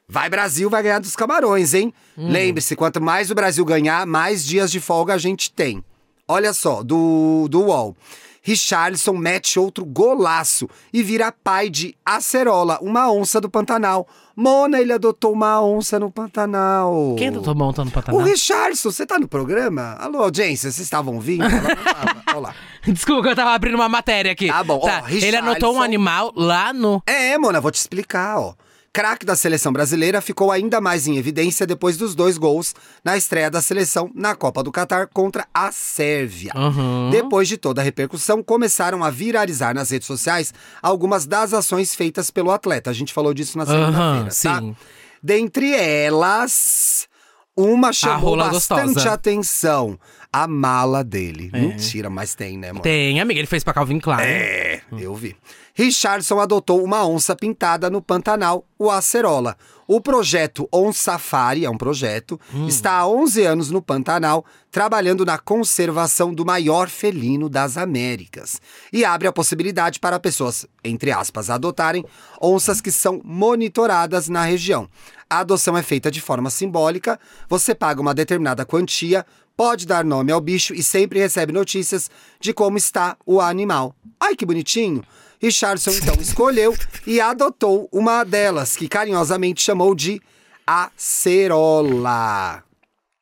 Vai Brasil, vai ganhar dos camarões, hein? Hum. Lembre-se, quanto mais o Brasil ganhar, mais dias de folga a gente tem. Olha só, do, do UOL. Richarlison mete outro golaço e vira pai de Acerola, uma onça do Pantanal. Mona, ele adotou uma onça no Pantanal. Quem tá tomando no O Pantanal? Richardson, você tá no programa? Alô, audiência, vocês estavam ouvindo? Ela não tava. Olha lá. *laughs* Desculpa, eu tava abrindo uma matéria aqui. Tá bom, ó, Ele anotou um animal lá no. É, Mona, vou te explicar, ó. Craque da seleção brasileira ficou ainda mais em evidência depois dos dois gols na estreia da seleção na Copa do Catar contra a Sérvia. Aham. Depois de toda a repercussão, começaram a viralizar nas redes sociais algumas das ações feitas pelo atleta. A gente falou disso na segunda-feira, tá? sim. Dentre elas, uma chamou bastante gostosa. atenção. A mala dele. Mentira, mas tem, né, mano? Tem, amiga, ele fez pra Calvin Klein. É, eu vi. Richardson adotou uma onça pintada no Pantanal, o Acerola. O projeto On Safari, é um projeto, está há 11 anos no Pantanal, trabalhando na conservação do maior felino das Américas. E abre a possibilidade para pessoas, entre aspas, adotarem onças que são monitoradas na região. A adoção é feita de forma simbólica, você paga uma determinada quantia, pode dar nome ao bicho e sempre recebe notícias de como está o animal. Ai, que bonitinho! Richardson então escolheu e adotou uma delas, que carinhosamente chamou de Acerola.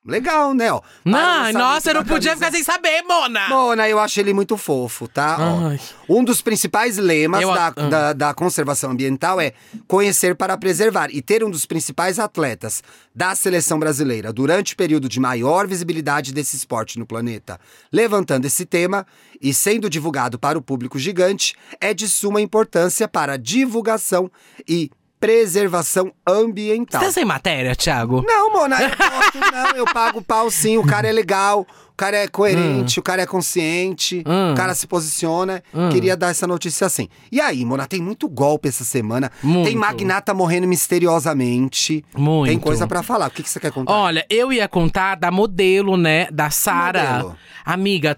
Legal, né? Ó, Não, nossa, eu não podia ficar sem saber, Mona! Mona, eu acho ele muito fofo, tá? Ó, um dos principais lemas Eu- da, ah. da, da conservação ambiental é conhecer para preservar e ter um dos principais atletas da seleção brasileira durante o período de maior visibilidade desse esporte no planeta. Levantando esse tema e sendo divulgado para o público gigante, é de suma importância para a divulgação e preservação ambiental. Você tá sem matéria, Thiago? Não, Mona, eu *laughs* não. Eu pago pau sim. O cara é legal, o cara é coerente, o cara é consciente, Hum. o cara se posiciona. Queria dar essa notícia assim. E aí, Mona, tem muito golpe essa semana. Muito. Tem magnata morrendo misteriosamente. Muito. Tem coisa pra falar. O que, que você quer contar? Olha, eu ia contar da modelo, né? Da Sara. Amiga.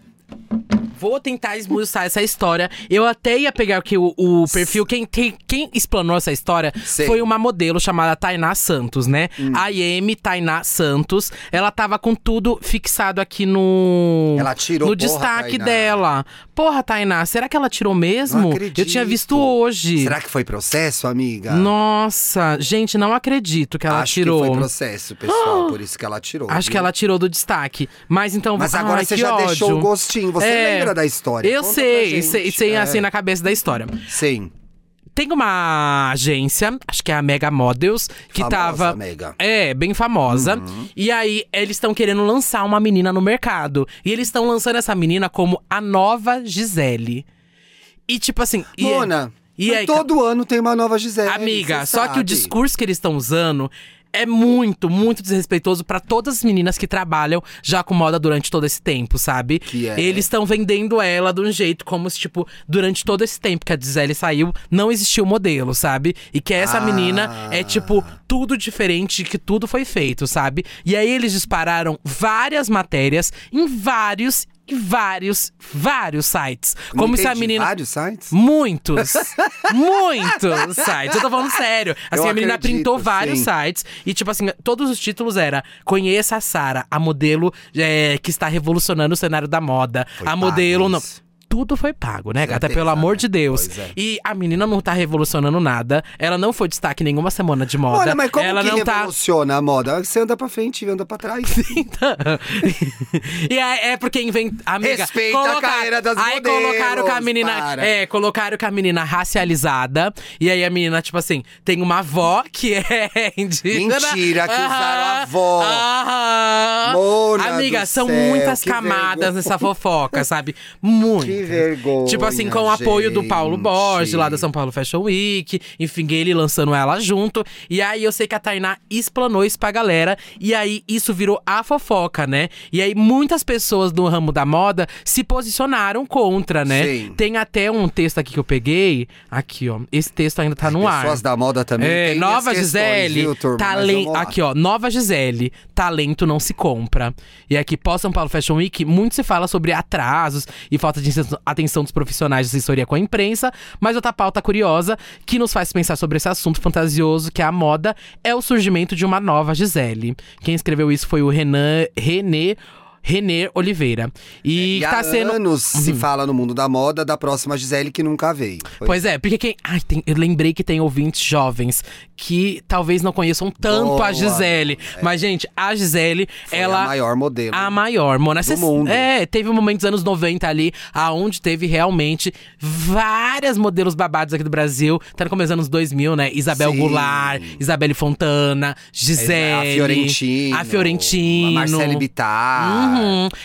Vou tentar esmiuçar essa história. Eu até ia pegar aqui o, o perfil. Quem, quem, quem explanou essa história Sei. foi uma modelo chamada Tainá Santos, né? Hum. A IM Tainá Santos. Ela tava com tudo fixado aqui no. Ela tirou, No porra, destaque Tainá. dela. Porra, Tainá, será que ela tirou mesmo? Não Eu tinha visto hoje. Será que foi processo, amiga? Nossa, gente, não acredito que ela Acho tirou. que foi processo, pessoal. *gasps* Por isso que ela tirou. Acho viu? que ela tirou do destaque. Mas então. Mas agora ai, você já ódio. deixou o gostinho. Você É, lembra da história? Eu sei, sei, sei É. assim na cabeça da história. Sim. Tem uma agência, acho que é a Mega Models, que Famosa, tava. Mega. É, bem famosa. Uhum. E aí, eles estão querendo lançar uma menina no mercado. E eles estão lançando essa menina como a nova Gisele. E tipo assim. e- Mona, e mas aí, todo ano tem uma nova Gisele. Amiga, só que o sabe. discurso que eles estão usando é muito, muito desrespeitoso pra todas as meninas que trabalham já com moda durante todo esse tempo, sabe? Que é? Eles estão vendendo ela de um jeito como se, tipo, durante todo esse tempo que a Gisele saiu, não existiu modelo, sabe? E que essa Ah. menina é, tipo, tudo diferente, que tudo foi feito, sabe? E aí eles dispararam várias matérias em vários e vários, vários sites. Não como se a menina. Vários sites? Muitos, *laughs* muitos sites. Eu tô falando sério. Assim, Eu a menina acredito, printou vários sim. sites. E, tipo assim, todos os títulos era Conheça a Sara, a modelo é, que está revolucionando o cenário da moda. Foi a modelo. Não... Tudo foi pago, né, gata? Pelo amor de Deus. É. E a menina não tá revolucionando nada. Ela não foi destaque nenhuma semana de moda. Olha, mas como ela que não tá. revoluciona a moda? Você anda pra frente e anda pra trás. *laughs* e é, é porque invent... Amiga, Respeita a carreira das Aí modelos, colocaram que a menina. para. É, colocaram que a menina racializada. E aí a menina, tipo assim, tem uma avó que é *laughs* indígena. Mentira, que usaram a avó. aham. Mona Amiga, são céu, muitas camadas vergonha. nessa *laughs* fofoca, sabe? Muitas. Que vergonha, Tipo assim, com o apoio do Paulo. Borges, lá da São Paulo Fashion Week. Enfim, ele lançando ela junto. E aí eu sei que a Tainá explanou isso pra galera. E aí isso virou a fofoca, né? E aí muitas pessoas do ramo da moda se posicionaram contra, né? Sim. Tem até um texto aqui que eu peguei. Aqui, ó. Esse texto ainda tá no ar. Pessoas da moda também É, Nova questões, Gisele, viu, turma? Talen- aqui ó, Nova Gisele, talento não se compra. E aqui pós São Paulo Fashion Week, muito se fala sobre atrasos e falta de atenção dos profissionais de assessoria com a imprensa, mas outra pauta curiosa que nos faz pensar sobre esse assunto fantasioso que é a moda é o surgimento de uma nova Gisele. Quem escreveu isso foi o Renan, René Renê Oliveira. E, E tá há sendo anos se fala no mundo da moda da próxima Gisele que nunca veio. Foi Pois é, porque quem. Ai, tem- eu lembrei que tem ouvintes jovens que talvez não conheçam tanto Boa. a Gisele. Mas, gente, a Gisele, Foi ela. a maior modelo. A maior, Mona. Cês- mundo. É, teve um momento dos anos 90 ali, aonde teve realmente várias modelos babados aqui do Brasil. Tá no começo dos anos 2000, né? Isabel Sim. Goulart, Isabelle Fontana, Gisele. a Fiorentino. A Fiorentino. A Marcele Bittar. Uhum.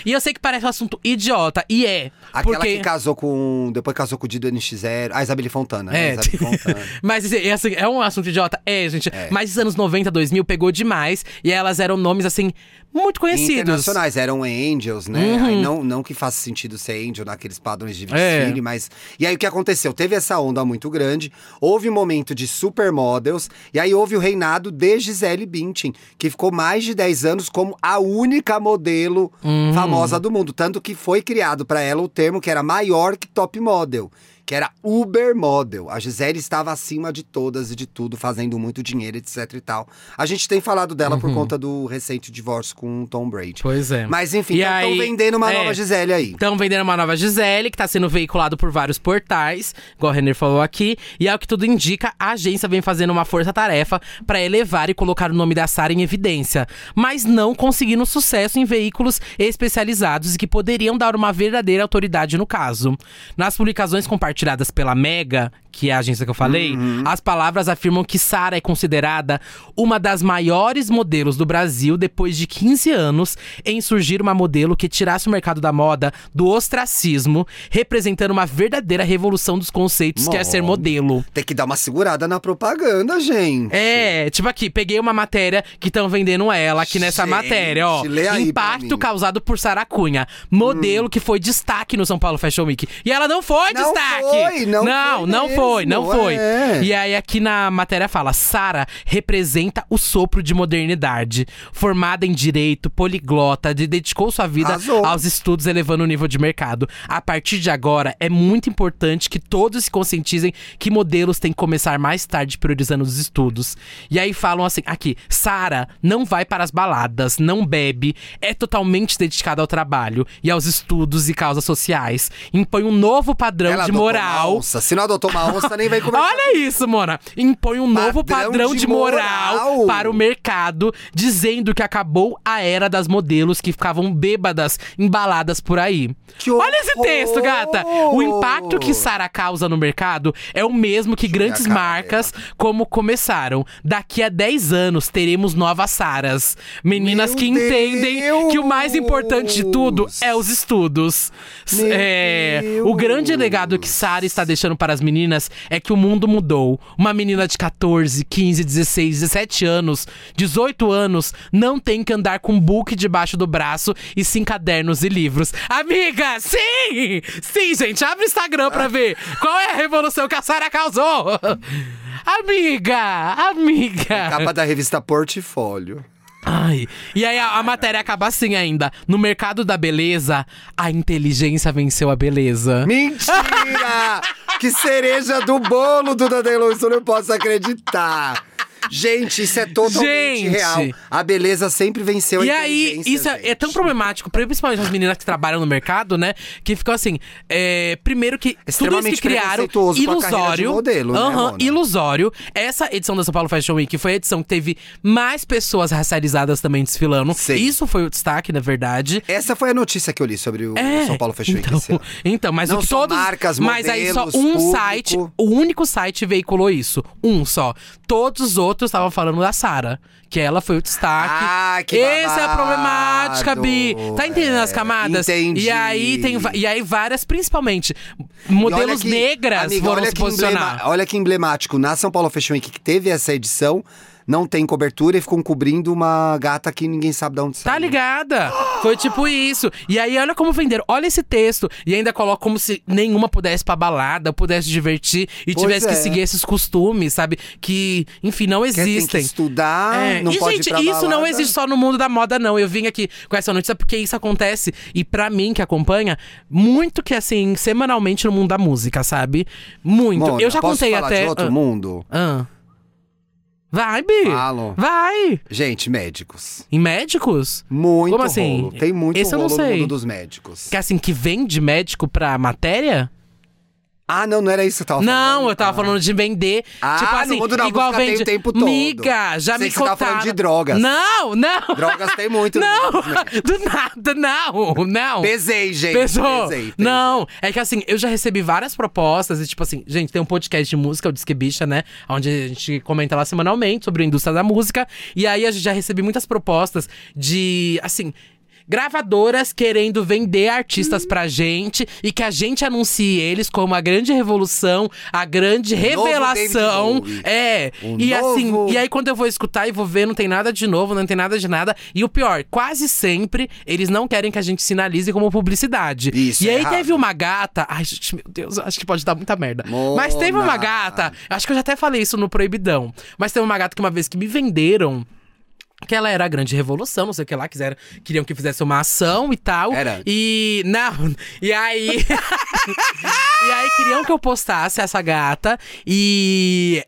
E eu sei que parece um assunto idiota, e é. Aquela porque... que casou com. Depois casou com o Dido NX0. A Isabelle Fontana. né? É, Isabelle *laughs* Fontana. mas assim, é, assim, é um assunto idiota? É, gente. Mas os anos 90, 2000 pegou demais. E elas eram nomes, assim, muito conhecidos. Internacionais, eram angels, né? Uhum. Aí não, não que faça sentido ser angel naqueles padrões de É. desfile, mas. E aí o que aconteceu? Teve essa onda muito grande, houve um momento de supermodels, e aí houve o reinado de Gisele Bündchen, que ficou mais de 10 anos como a única modelo Uhum. famosa do mundo. Tanto que foi criado para ela o termo que era maior que top model. Que era Uber Model. A Gisele estava acima de todas e de tudo, fazendo muito dinheiro, etc e tal. A gente tem falado dela por conta do recente divórcio com o Tom Brady. Uhum. Pois é. Mas enfim, estão vendendo uma é. nova Gisele aí. Estão vendendo uma nova Gisele, que tá sendo veiculado por vários portais, igual o Renner falou aqui. E ao que tudo indica, a agência vem fazendo uma força-tarefa pra elevar e colocar o nome da Sara em evidência. Mas não conseguindo sucesso em veículos especializados e que poderiam dar uma verdadeira autoridade no caso. Nas publicações compartilhadas pela Mega, que é a agência que eu falei, as palavras afirmam que Sara é considerada uma das maiores modelos do Brasil depois de 15 anos em surgir uma modelo que tirasse o mercado da moda do ostracismo, representando uma verdadeira revolução dos conceitos que é ser modelo. Tem que dar uma segurada na propaganda, gente. É, tipo aqui, peguei uma matéria que estão vendendo ela aqui nessa Gente, matéria, ó. Impacto. Hum. causado por Sara Cunha, modelo que foi destaque no São Paulo Fashion Week. E ela não foi Não destaque. Foi, não não, foi não foi, não foi. é. E aí aqui na matéria fala: Sara representa o sopro de modernidade. Formada em direito, poliglota, de- dedicou sua vida Arrasou. aos estudos, elevando o nível de mercado. A partir de agora, é muito importante que todos se conscientizem que modelos têm que começar mais tarde, priorizando os estudos. E aí falam assim: aqui, Sara não vai para as baladas, não bebe, é totalmente dedicada ao trabalho e aos estudos e causas sociais. Impõe um novo padrão Ela de Uma moral. onça. Se não adotou uma onça, nem vem *laughs* conversar. Olha isso, Mona. Impõe um novo Padrão de de moral, moral. para o mercado, dizendo que acabou a era das modelos que ficavam bêbadas, embaladas por aí. Que Olha esse horror! texto, gata. O impacto que Sara causa no mercado é o mesmo que grandes ver a cara marcas como começaram. Daqui a 10 anos teremos novas Saras. Meninas Meu que entendem que o mais importante de tudo é os estudos. É, o grande legado que Sara está deixando para as meninas é que o mundo mudou. Uma menina de 14, 15, 16, 17 anos, 18 anos, não tem que andar com um book debaixo do braço e sim cadernos e livros. Amiga, sim! Sim, gente, abre o Instagram pra ver qual é a revolução que a Sara causou. *laughs* Amiga, amiga. Capa da revista Portfólio. Ai. E aí a, a matéria acaba assim ainda. No mercado da beleza, a inteligência venceu a beleza. Mentira! *laughs* que cereja do bolo do Danilo, isso eu não posso acreditar. Gente, isso é totalmente Gente. real. A beleza sempre venceu a E aí, inteligência, isso é, é tão problemático, principalmente as meninas que trabalham no mercado, né? Que ficam assim. é, primeiro que tudo isso que criaram, a ilusório. modelo, né, Aham, Mona? ilusório. Essa edição da São Paulo Fashion Week foi a edição que teve mais pessoas racializadas também desfilando. Sim. Isso foi o destaque, na verdade. Essa foi a notícia que eu li sobre o É, São Paulo Fashion Week então, esse ano. *laughs* então, mas Não o que todos. marcas, mas aí só modelos, um público. site, o único site veiculou isso. Um só. Todos os outros estavam falando da Sara. Que ela foi o destaque. Ah, que Essa é a problemática, Bi. Tá entendendo as É, camadas? entendi. E aí tem e aí várias, principalmente, modelos que- negras amiga, foram olha se posicionar. emblema- olha que emblemático. Na São Paulo Fashion Week que teve essa edição, não tem cobertura e ficam cobrindo uma gata que ninguém sabe de onde Tá saiu. ligada? Foi tipo isso. E aí, olha como venderam. Olha esse texto. E ainda coloca como se nenhuma pudesse pra balada, pudesse divertir e Pois tivesse que é. seguir esses costumes, sabe? Que, enfim, não Que tem que existem. estudar, É, não e, pode gente, isso não balada. existe só no mundo da moda, não. Eu vim aqui com essa notícia porque isso acontece. E pra mim, que acompanha, muito que assim, semanalmente no mundo da música, sabe? Muito. Mona, eu já contei até. de outro Ah, mundo? ah. Vai, Bi. Falo. Vai. Gente, médicos. Em médicos? Muito Como assim? rolo. Tem muito Esse eu não rolo no sei. mundo dos médicos. Que assim, que vende médico pra matéria? Ah, não, não era isso que eu tava Não, falando. eu tava falando de vender. Ah, tipo no assim, mundo da igual música tem vende. o tempo todo. Miga, já Sei me que você tava falando de drogas. Não, não. Drogas tem muito no Não, mundo médicos. *laughs* do nada, não, não. Pesei, gente. Pesou? Pesei, pesei. Não, é que assim, eu já recebi várias propostas e tipo assim, gente, tem um podcast de música, o Disque Bicha, né? Onde a gente comenta lá semanalmente sobre a indústria da música. E aí a gente já recebi muitas propostas de, assim. Gravadoras querendo vender artistas pra gente e que a gente anuncie eles como a grande revolução, a grande revelação. É. O e assim, novo- e aí quando eu vou escutar e vou ver, não tem nada de novo, não tem nada de nada. E o pior, quase sempre eles não querem que a gente sinalize como publicidade. Isso e é aí teve uma gata. Ai, gente, meu Deus, acho que pode dar muita merda. Mona. Mas teve uma gata, acho que eu já até falei isso no Proibidão. Mas teve uma gata que uma vez que me venderam. Que ela era a grande revolução, não sei o que lá, quiseram, queriam que fizesse uma ação e tal. Era. E. Não. E aí. *laughs* e aí queriam que eu postasse essa gata. E.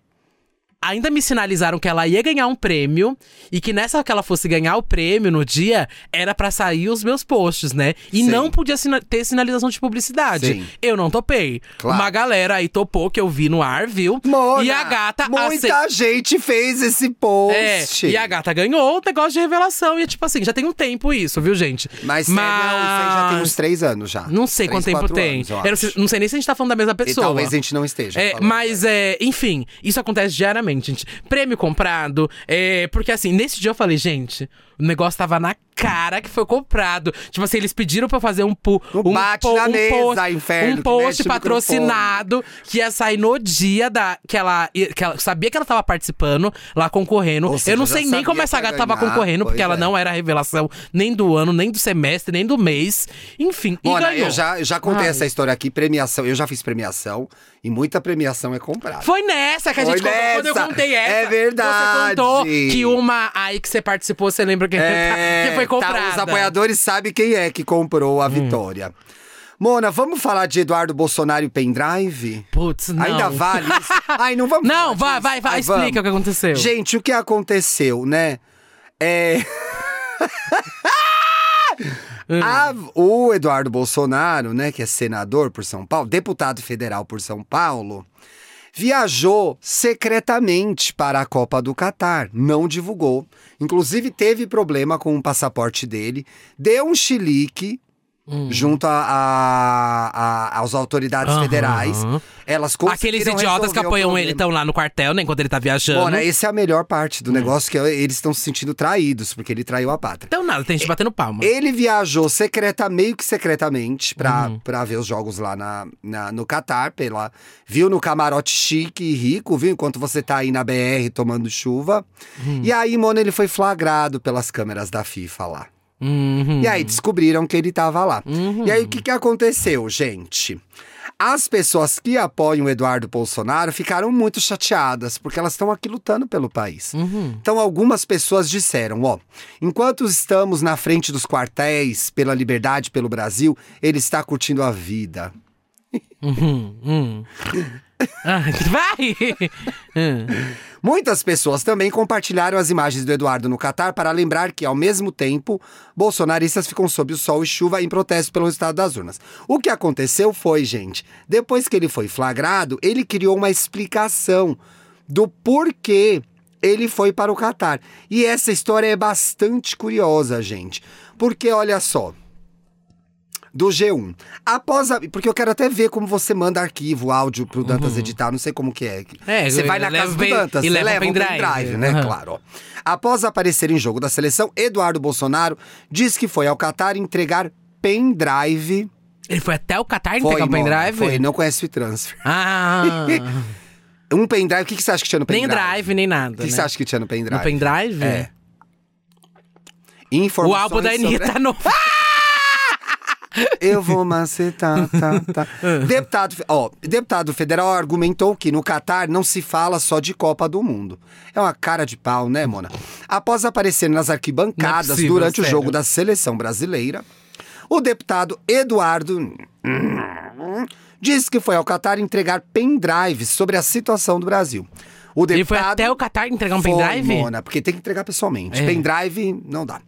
Ainda me sinalizaram que ela ia ganhar um prêmio e que nessa que ela fosse ganhar o prêmio no dia era pra sair os meus posts, né? E Sim. não podia sina- ter sinalização de publicidade. Sim. Eu não topei. Claro. Uma galera aí topou que eu vi no ar, viu? Mona, e a gata Muita gente fez esse post. é, e a gata ganhou o negócio de revelação. E é tipo assim, já tem um tempo isso, viu, gente? Mas, Mas... não, isso aí já tem uns três anos já. Não sei Três, quanto tempo tem. anos, eu eu não sei, não sei nem se a gente tá falando da mesma E pessoa. talvez a gente não esteja. É, mas, é, enfim, isso acontece diariamente, gente. Prêmio comprado. É, porque assim, nesse dia eu falei, gente, o negócio tava na cara que foi comprado. Tipo assim, eles pediram pra eu fazer um, pu um, bate po- na um mesa, post, inferno, um post patrocinado que ia sair no dia da que ela, que ela sabia que ela tava participando, lá concorrendo. Ou eu não sei nem como essa gata tava ganhar, concorrendo, porque pois ela é. não era a revelação nem do ano, nem do semestre, nem do mês. Enfim, e Mona, ganhou. eu já, eu já contei Ai. essa história aqui, premiação. Eu já fiz premiação e muita premiação é comprada. Foi nessa que a gente contou quando eu contei essa. É verdade. Você contou que uma aí que você participou, você lembra que, É, que foi tá, comprada. os apoiadores sabem quem é que comprou Hum. a vitória. Mona, vamos falar de Eduardo Bolsonaro e pendrive? Putz, não. Ainda vale isso? *laughs* Ai, não vamos Não, vai, vai, vai, Ai, explica vamos. o que aconteceu. Gente, o que aconteceu, né? É. *laughs* *laughs* A- o Eduardo Bolsonaro, né, que é senador por São Paulo, deputado federal por São Paulo, viajou secretamente para a Copa do Catar, não divulgou. Inclusive teve problema com o passaporte dele, deu um chilique Hum. junto a, a- a- às autoridades Aham. federais. Elas Aqueles idiotas que apoiam ele estão lá no quartel, né, enquanto ele tá viajando. Né, essa é a melhor parte Hum. do negócio, que é- eles estão se sentindo traídos, porque ele traiu a pátria. Então nada, tem gente batendo palma. Ele viajou secreta, meio que secretamente pra, Uhum. pra ver os jogos lá na, na- no Catar, pela, viu no camarote chique e rico, viu? Enquanto você tá aí na BR tomando chuva. Uhum. E aí, mano, ele foi flagrado pelas câmeras da FIFA lá. Uhum. E aí descobriram que ele tava lá. E aí o que, que aconteceu, gente? As pessoas que apoiam o Eduardo Bolsonaro ficaram muito chateadas, porque elas estão aqui lutando pelo país. Uhum. Então, algumas pessoas disseram: ó, enquanto estamos na frente dos quartéis pela liberdade, pelo Brasil, ele está curtindo a vida. Uhum. Uhum. *laughs* *laughs* Vai! Muitas pessoas também compartilharam as imagens do Eduardo no Catar para lembrar que, ao mesmo tempo, bolsonaristas ficam sob o sol e chuva em protesto pelo resultado das urnas. O que aconteceu foi, gente, depois que ele foi flagrado, ele criou uma explicação do porquê ele foi para o Catar. E essa história é bastante curiosa, gente. Porque, olha só. Do G1. Após a. Porque eu quero até ver como você manda arquivo, áudio pro Dantas editar, não sei como que é. É, você vai na casa do Dantas, e leva leva um pendrive. pendrive, né? Aham. Claro. ó. Após aparecer em jogo da seleção, Eduardo Bolsonaro diz que foi ao Catar entregar pendrive. Ele foi até o Qatar Foi, entregar um Mona, pendrive? Foi, não conhece o transfer. Ah, *laughs* Um pendrive, o que, que você acha que tinha no nem pendrive? drive, nem nada. O que, né? que você acha que tinha no pendrive? No pendrive? É. O Informações álbum da sobre- *laughs* Anitta no. Eu vou macetar, tá, tá. *laughs* deputado, ó, deputado federal argumentou que no Catar não se fala só de Copa do Mundo. É uma cara de pau, né, Mona? Após aparecer nas arquibancadas é possível, durante o sério. jogo da seleção brasileira, o deputado Eduardo disse que foi ao Catar entregar pendrives sobre a situação do Brasil. O Ele deputado foi até o Qatar entregar um foi, pendrive? Mona, porque tem que entregar pessoalmente. É. Uhum. Pendrive não dá.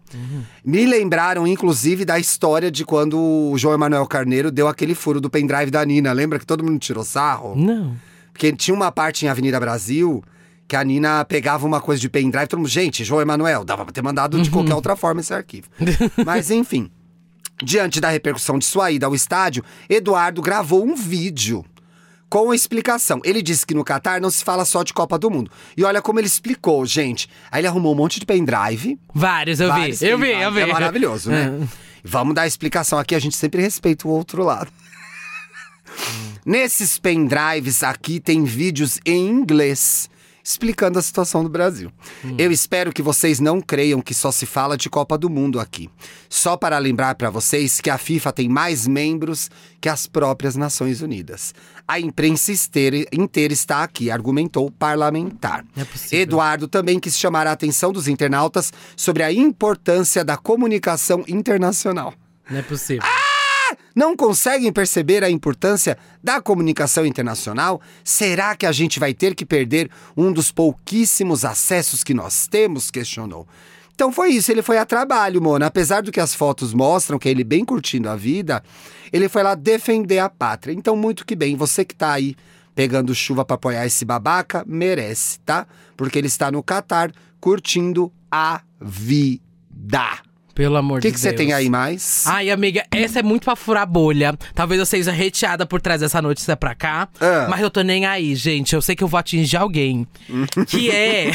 Me lembraram, inclusive, da história de quando o João Emanuel Carneiro deu aquele furo do pendrive da Nina. Lembra que todo mundo tirou sarro? Não. Porque tinha uma parte em Avenida Brasil que a Nina pegava uma coisa de pendrive. Todo mundo, gente, João Emanuel, dava pra ter mandado de Uhum. qualquer outra forma esse arquivo. *laughs* Mas enfim. Diante da repercussão de sua ida ao estádio, Eduardo gravou um vídeo com explicação. Ele disse que no Catar não se fala só de Copa do Mundo. E olha como ele explicou, gente. Aí ele arrumou um monte de pendrive. Vários, eu vários vi. Eu vi, eu vi. É maravilhoso, né? *laughs* Vamos dar a explicação aqui, a gente sempre respeita o outro lado. Nesses pendrives aqui tem vídeos em inglês explicando a situação do Brasil. Eu espero que vocês não creiam que só se fala de Copa do Mundo aqui. Só para lembrar para vocês que a FIFA tem mais membros que as próprias Nações Unidas. A imprensa inteira, inteira está aqui, argumentou o parlamentar. É. Eduardo também quis chamar a atenção dos internautas sobre a importância da comunicação internacional. Não é possível. Não conseguem perceber a importância da comunicação internacional? Será que a gente vai ter que perder um dos pouquíssimos acessos que nós temos? Questionou. Então foi isso, ele foi a trabalho, Mona. Apesar do que as fotos mostram, que é ele bem curtindo a vida, ele foi lá defender a pátria. Então, muito que bem, você que tá aí pegando chuva pra apoiar esse babaca, merece, tá? Porque ele está no Catar curtindo a vida. Pelo amor O que de que Deus. você tem aí mais? Ai, amiga, essa é muito pra furar bolha. Talvez eu seja reteada por trazer essa notícia pra cá. Ah. Mas eu tô nem aí, gente. Eu sei que eu vou atingir alguém. *laughs* que é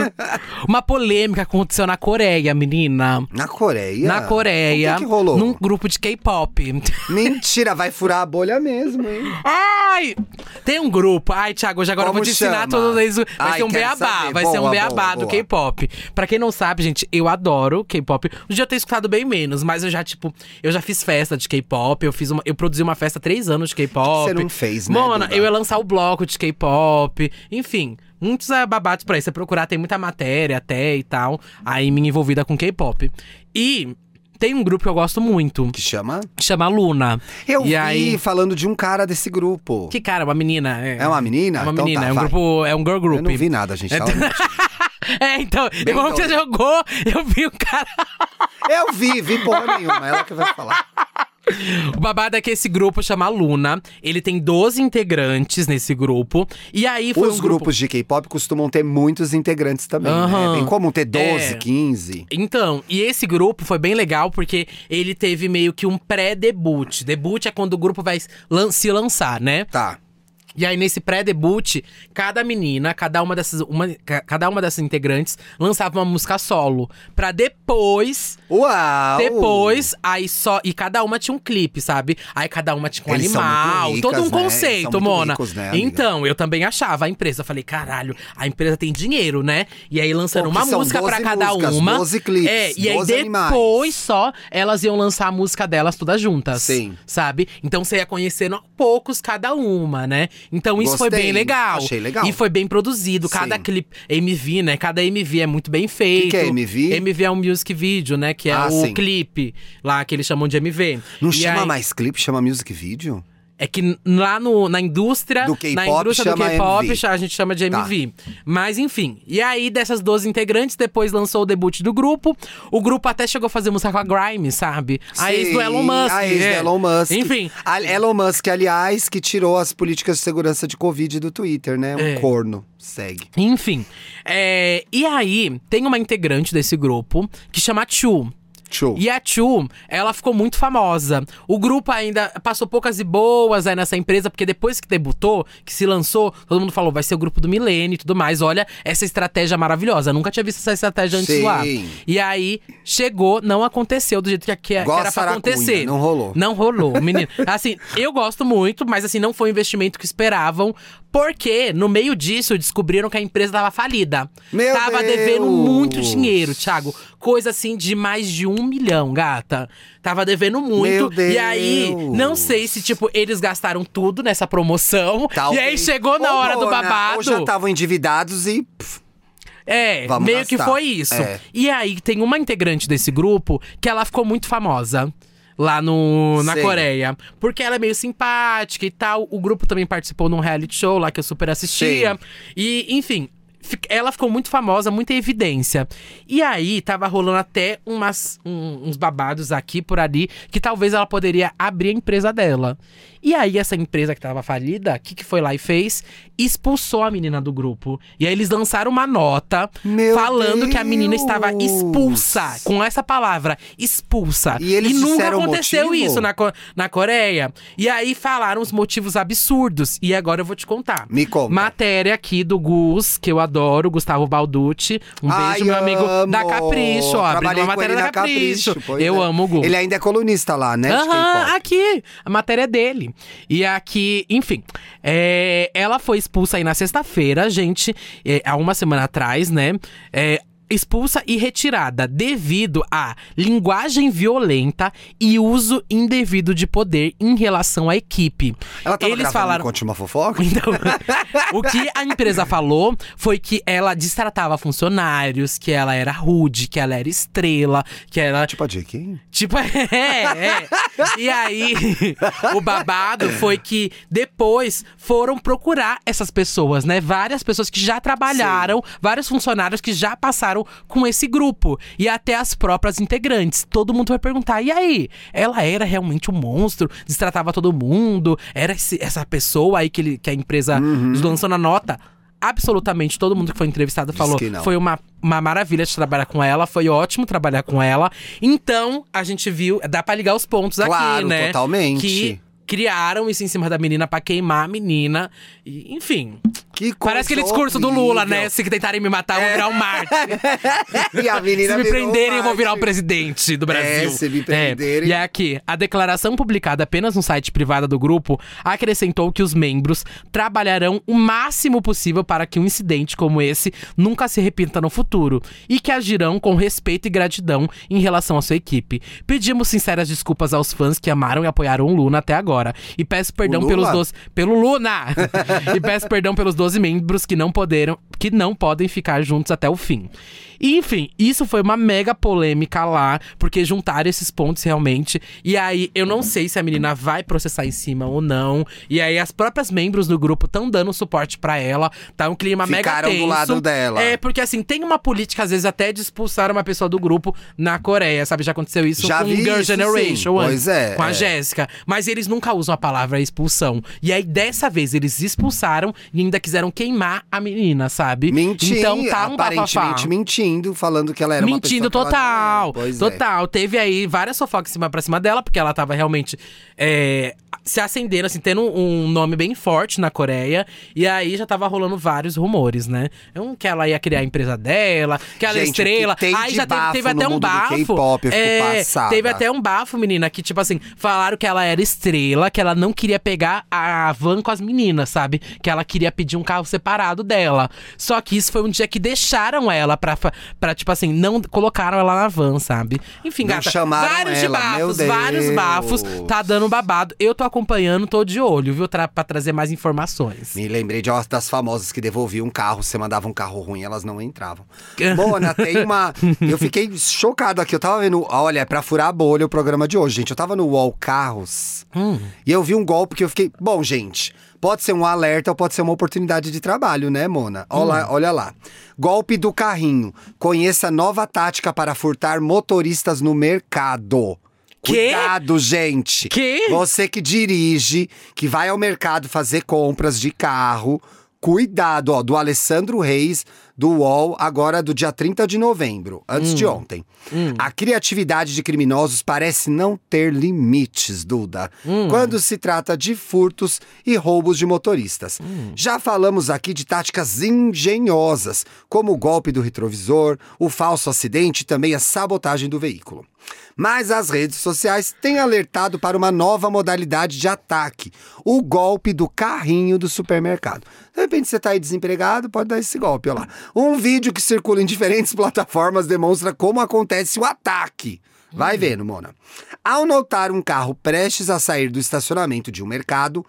*laughs* uma polêmica que aconteceu na Coreia, menina. Na Coreia? Na Coreia. O que, que rolou? Num grupo de K-pop. Mentira, vai furar a bolha mesmo, hein? Ai! Tem um grupo. Ai, Thiago, hoje agora eu Como vou te ensinar chama? tudo isso. Vai Ai, ser um beabá. saber. Vai ser um Boa, beabá boa, do boa. K-pop. Pra quem não sabe, gente, eu adoro K-pop. Um dia eu tenho escutado bem menos, mas eu já, tipo, eu já fiz festa de K-pop. Eu fiz uma. Eu produzi uma festa há três anos de K-pop. Você não fez, né, Mona, Duda? eu ia lançar o bloco de K-pop. Enfim. Muitos é, babados por aí. Você procurar, tem muita matéria até e tal. Aí me envolvida com K-pop. E tem um grupo que eu gosto muito. Que chama? Chama Luna. Eu e vi aí, falando de um cara desse grupo. que cara, uma menina. É uma menina? É uma Então menina, tá, é um vai. grupo, é um girl group. Eu não vi nada, gente. É, tava- *laughs* *laughs* É, então, Bem igual que você doido. jogou, eu vi o cara. *laughs* Eu vi, vi porra nenhuma. Ela que vai falar. O babado é que esse grupo chama Luna. Ele tem 12 integrantes nesse grupo. E aí foi Os um grupo. grupos de K-pop costumam ter muitos integrantes também, né? Aham. É bem comum ter 12, É. 15. Então, e esse grupo foi bem legal porque ele teve meio que um pré-debut. Debut é quando o grupo vai lan- se lançar, né? Tá. E aí, nesse pré-debut, cada menina, cada uma dessas, uma, ca- cada uma dessas integrantes lançava uma música solo. Pra depois. Uau! Depois, aí só. E cada uma tinha um clipe, sabe? Aí cada uma tinha um Eles animal. muito todo um ricas, né? Conceito, Mona. ricos, né, então, eu também achava a empresa. Eu falei, caralho, a empresa tem dinheiro, né? E aí lançaram Pô, uma música pra 12 cada músicas, uma. 12 clipes, É, e aí 12 animais. depois só elas iam lançar a música delas todas juntas. Sim. Sabe? Então você ia conhecendo a poucos cada uma, né? Então isso foi Gostei, bem legal. achei legal. E foi bem produzido. Cada Sim. clipe. MV, né? Cada MV é muito bem feito. que é MV? MV é um music video, né? Que é Ah, o sim. clipe lá que eles chamam de MV. Não E chama aí- mais clipe, chama music video? É que lá no, na indústria, Do K-pop na indústria do K-pop, a gente chama de Tá. MV. Mas enfim. E aí, dessas 12 integrantes, depois lançou o debut do grupo. O grupo até chegou a fazer música com a Grime, sabe? A ex do Sim, Elon Musk. A ex é. do Elon Musk. Enfim. A Elon Musk, aliás, que tirou as políticas de segurança de Covid do Twitter, né? Um É. corno. Segue. Enfim. É, e aí, tem uma integrante desse grupo que chama Chu. Show. E a Chu, ela ficou muito famosa. O grupo ainda passou poucas e boas aí nessa empresa, porque depois que debutou, que se lançou, todo mundo falou, vai ser o grupo do milênio e tudo mais. Olha, essa estratégia maravilhosa. Eu nunca tinha visto essa estratégia antes Sim. lá. E aí, chegou, não aconteceu do jeito que, que, que era pra acontecer. não rolou. Não rolou, menino. Assim, eu gosto muito, mas assim, não foi o investimento que esperavam. Porque no meio disso descobriram que a empresa tava falida. Meu tava Deus! devendo muito dinheiro, Thiago. Coisa assim de mais de um milhão, gata. Tava devendo muito. Meu E aí, Deus! não sei se, tipo, eles gastaram tudo nessa promoção. Talvez. E aí chegou na Ou hora do Mona, babado. Ou já estavam endividados e. pff, É, Vamos meio que gastar. foi isso. É. E aí tem uma integrante desse grupo que ela ficou muito famosa. Lá no, na Sei. Coreia. Porque ela é meio simpática e tal. O grupo também participou num reality show lá que eu super assistia. E, enfim, fi- ela ficou muito famosa, muita evidência. E aí, tava rolando até umas, um- uns babados aqui por ali, que talvez ela poderia abrir a empresa dela. E aí, essa empresa que tava falida, o que, que foi lá e fez? Expulsou a menina do grupo. E aí, eles lançaram uma nota Meu falando que a menina estava Deus! expulsa. Com essa palavra, expulsa. E eles nunca disseram o aconteceu isso na, na Coreia. E aí, falaram os motivos absurdos. E agora eu vou te contar. Me conta. Matéria aqui do Gus, que eu adoro, Gustavo Balducci. Um beijo, Ai, meu amigo da amo. Capricho, ó. Trabalhei uma matéria da Capricho. pois eu é. amo o Gus. Ele ainda é colunista lá, né? Aham, aqui. A matéria é dele. E aqui, enfim. é, ela foi expulsa aí na sexta-feira, gente, é, há uma semana atrás, né? É, expulsa e retirada devido a linguagem violenta e uso indevido de poder em relação à equipe. Ela tava Eles falaram. Conte uma fofoca? Então, o que a empresa falou foi que ela destratava funcionários, que ela era rude, que ela era estrela, que ela Tipo a J.K.? Tipo, *laughs* é, é. E aí, *laughs* o babado foi que depois foram procurar essas pessoas, né? Várias pessoas que já trabalharam, vários funcionários que já passaram com esse grupo. E até as próprias integrantes. Todo mundo vai perguntar: e aí? Ela era realmente um monstro? Destratava todo mundo? Era esse- essa pessoa aí que, ele- que a empresa lançou na nota? Absolutamente todo mundo que foi entrevistado falou que não. foi uma, uma maravilha de trabalhar com ela, foi ótimo trabalhar com ela. Então, a gente viu, dá pra ligar os pontos aqui, Claro, né? totalmente. Que criaram isso em cima da menina pra queimar a menina. E, enfim. Que Parece aquele discurso do Lula, né? horrível. Se tentarem me matar, eu vou virar um mártir. *laughs* E a menina Se me prenderem, eu vou virar o mártir. presidente do Brasil. É, se me É, prenderem. E aqui, a declaração publicada apenas no site privado do grupo acrescentou que os membros trabalharão o máximo possível para que um incidente como esse nunca se repita no futuro e que agirão com respeito e gratidão em relação à sua equipe. Pedimos sinceras desculpas aos fãs que amaram e apoiaram o Luna até agora *laughs* e peço perdão pelos dois pelo Luna! E peço perdão pelos 12 membros que não poderam, que não podem ficar juntos até o fim. E, enfim, isso foi uma mega polêmica lá, porque juntaram esses pontos realmente. E aí, eu não sei se a menina vai processar em cima ou não. E aí, as próprias membros do grupo estão dando suporte pra ela. Tá um clima Ficaram mega do tenso. lado dela. É, porque assim, tem uma política, às vezes, até de expulsar uma pessoa do grupo na Coreia, sabe? Já aconteceu isso Já com Girl isso, Generation antes, Pois é, com a é. Jéssica. Mas eles nunca usam a palavra expulsão. E aí, dessa vez, eles expulsaram e ainda quiseram queimar a menina, sabe? Mentindo, Então tá um aparentemente bafafá. mentindo, falando que ela era uma Mentindo pessoa que ela total. era. Pois é. total. Teve aí várias fofocas em cima pra cima dela, porque ela tava realmente é, se acendendo, assim, tendo um nome bem forte na Coreia. E aí já tava rolando vários rumores, né? Um que ela ia criar a empresa dela, que ela é Gente, que estrela. tem aí já teve, teve até um bafo. É, teve até um bafo, menina, que, tipo assim, falaram que ela era estrela, que ela não queria pegar a van com as meninas, sabe? Que ela queria pedir um carro separado dela. Só que isso foi um dia que deixaram ela pra, pra tipo assim, não colocaram ela na van, sabe? Enfim, Não gata, vários ela, de bafos, vários bafos. Tá dando babado. Eu tô acompanhando, tô de olho, viu? Tra pra trazer mais informações. Me lembrei de uma das famosas que devolviam um carro, você mandava um carro ruim, elas não entravam. *laughs* Mona, tem uma. Eu fiquei chocado aqui. Eu tava vendo. Olha, é pra furar a bolha o programa de hoje, gente. Eu tava no UOL Carros Hum. e eu vi um golpe que eu fiquei. Bom, gente. Pode ser um alerta ou pode ser uma oportunidade de trabalho, né, Mona? Olha, Hum. olha lá. Golpe do carrinho. Conheça nova tática para furtar motoristas no mercado. Quê? Cuidado, gente. Quê? Você que dirige, que vai ao mercado fazer compras de carro, cuidado, ó, do Alessandro Reis, do UOL, agora do dia 30 de novembro, antes de ontem. A criatividade de criminosos parece não ter limites, Duda, quando se trata de furtos e roubos de motoristas. Já falamos aqui de táticas engenhosas, como o golpe do retrovisor, o falso acidente e também a sabotagem do veículo. Mas as redes sociais têm alertado para uma nova modalidade de ataque: o golpe do carrinho do supermercado. De repente você está aí desempregado, pode dar esse golpe, olha lá. Um vídeo que circula em diferentes *laughs* plataformas demonstra como acontece o ataque. Vai vendo, Mona. Ao notar um carro prestes a sair do estacionamento de um mercado,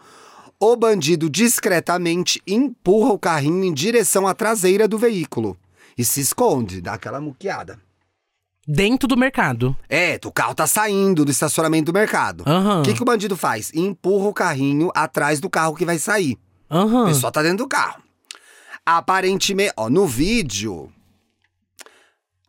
o bandido discretamente empurra o carrinho em direção à traseira do veículo e se esconde, dá aquela muqueada. Dentro do mercado. É, o carro tá saindo do estacionamento do mercado. O Aham. que, que o bandido faz? Empurra o carrinho atrás do carro que vai sair. A Aham. pessoa tá dentro do carro. Aparentemente, ó, no vídeo.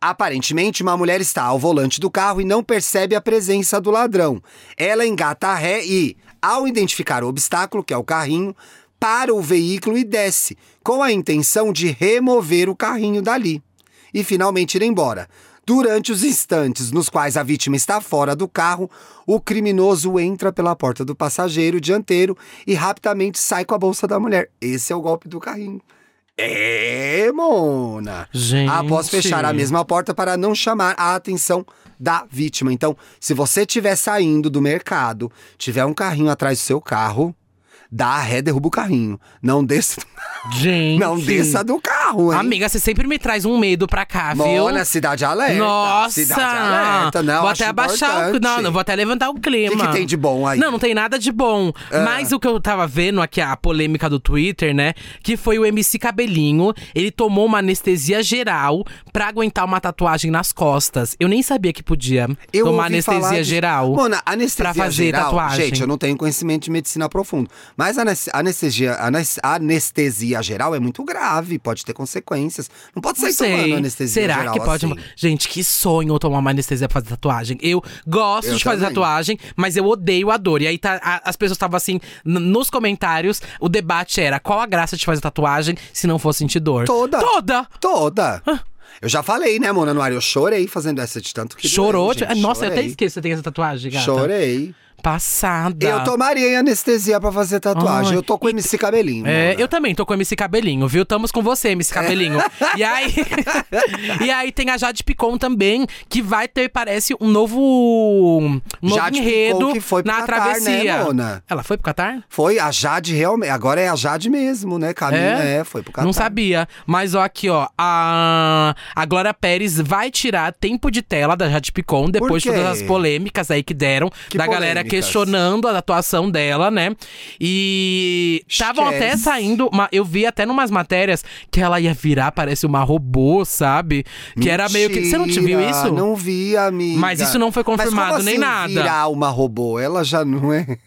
Aparentemente, uma mulher está ao volante do carro e não percebe a presença do ladrão. Ela engata a ré e, ao identificar o obstáculo, que é o carrinho, para o veículo e desce, com a intenção de remover o carrinho dali. E finalmente ir embora. Durante os instantes nos quais a vítima está fora do carro, o criminoso entra pela porta do passageiro dianteiro e rapidamente sai com a bolsa da mulher. Esse é o golpe do carrinho. É, Mona! Gente. Após fechar a mesma porta para não chamar a atenção da vítima. Então, se você estiver saindo do mercado, tiver um carrinho atrás do seu carro, dá a ré, derruba o carrinho. Não desça, *laughs* Gente. não desça do carro, hein? Amiga, você sempre me traz um medo pra cá, viu? Mona, cidade alerta. Nossa! Cidade alerta, não, Vou acho até abaixar o. importante. Não, não, vou até levantar o clima. O que que tem de bom aí? Não, não tem nada de bom. Ah. Mas o que eu tava vendo aqui, a polêmica do Twitter, né? Que foi o MC Cabelinho. Ele tomou uma anestesia geral pra aguentar uma tatuagem nas costas. Eu nem sabia que podia Eu tomar anestesia geral. Mona, anestesia pra fazer geral, tatuagem. Gente, eu não tenho conhecimento de medicina profundo. Mas a anes- anestesia, anes- anestesia geral é muito grave, pode ter consequências. Não pode Não sair tomando sei. anestesia Será geral que pode? assim. Gente, que sonho tomar uma anestesia pra fazer tatuagem. Eu gosto Eu de fazer também. tatuagem, mas eu odeio a dor. E aí tá, a- as pessoas estavam assim, nos comentários, o debate era qual a graça de fazer tatuagem se não fosse sentir dor? Toda. Toda! Toda. Eu já falei, né, Mona, no ar, eu chorei fazendo essa de tanto que Chorou? doeu. Nossa, eu até Chorei. esqueço que você tem essa tatuagem, gata. Chorei. Passada. Eu tomaria em anestesia pra fazer tatuagem. Ai, eu tô com MC Cabelinho. É, eu também tô com MC Cabelinho, viu? Tamos com você, MC Cabelinho. *laughs* E aí. *laughs* e aí tem a Jade Picon também, que vai ter, parece, um novo. Um novo Jade enredo Picon que foi pro na Catar, travessia. né, Mona? Ela foi pro Catar? Foi a Jade realmente. Agora é a Jade mesmo, né? Caminho É? é, foi pro Catar. Não sabia. Mas ó, aqui, ó. A, a Glória Pérez vai tirar tempo de tela da Jade Picon depois de todas as polêmicas aí que deram. Que da galera polêmicas? Questionando a atuação dela, né? E estavam até saindo. uma- eu vi até numas matérias que ela ia virar, parece uma robô, sabe? Que era meio que. Você não te viu Mentira, isso? Não vi, amiga. Mas isso não foi confirmado como nem assim nada. virar uma robô? Ela já não é.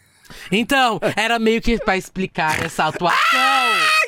Então, era meio que pra explicar essa atuação.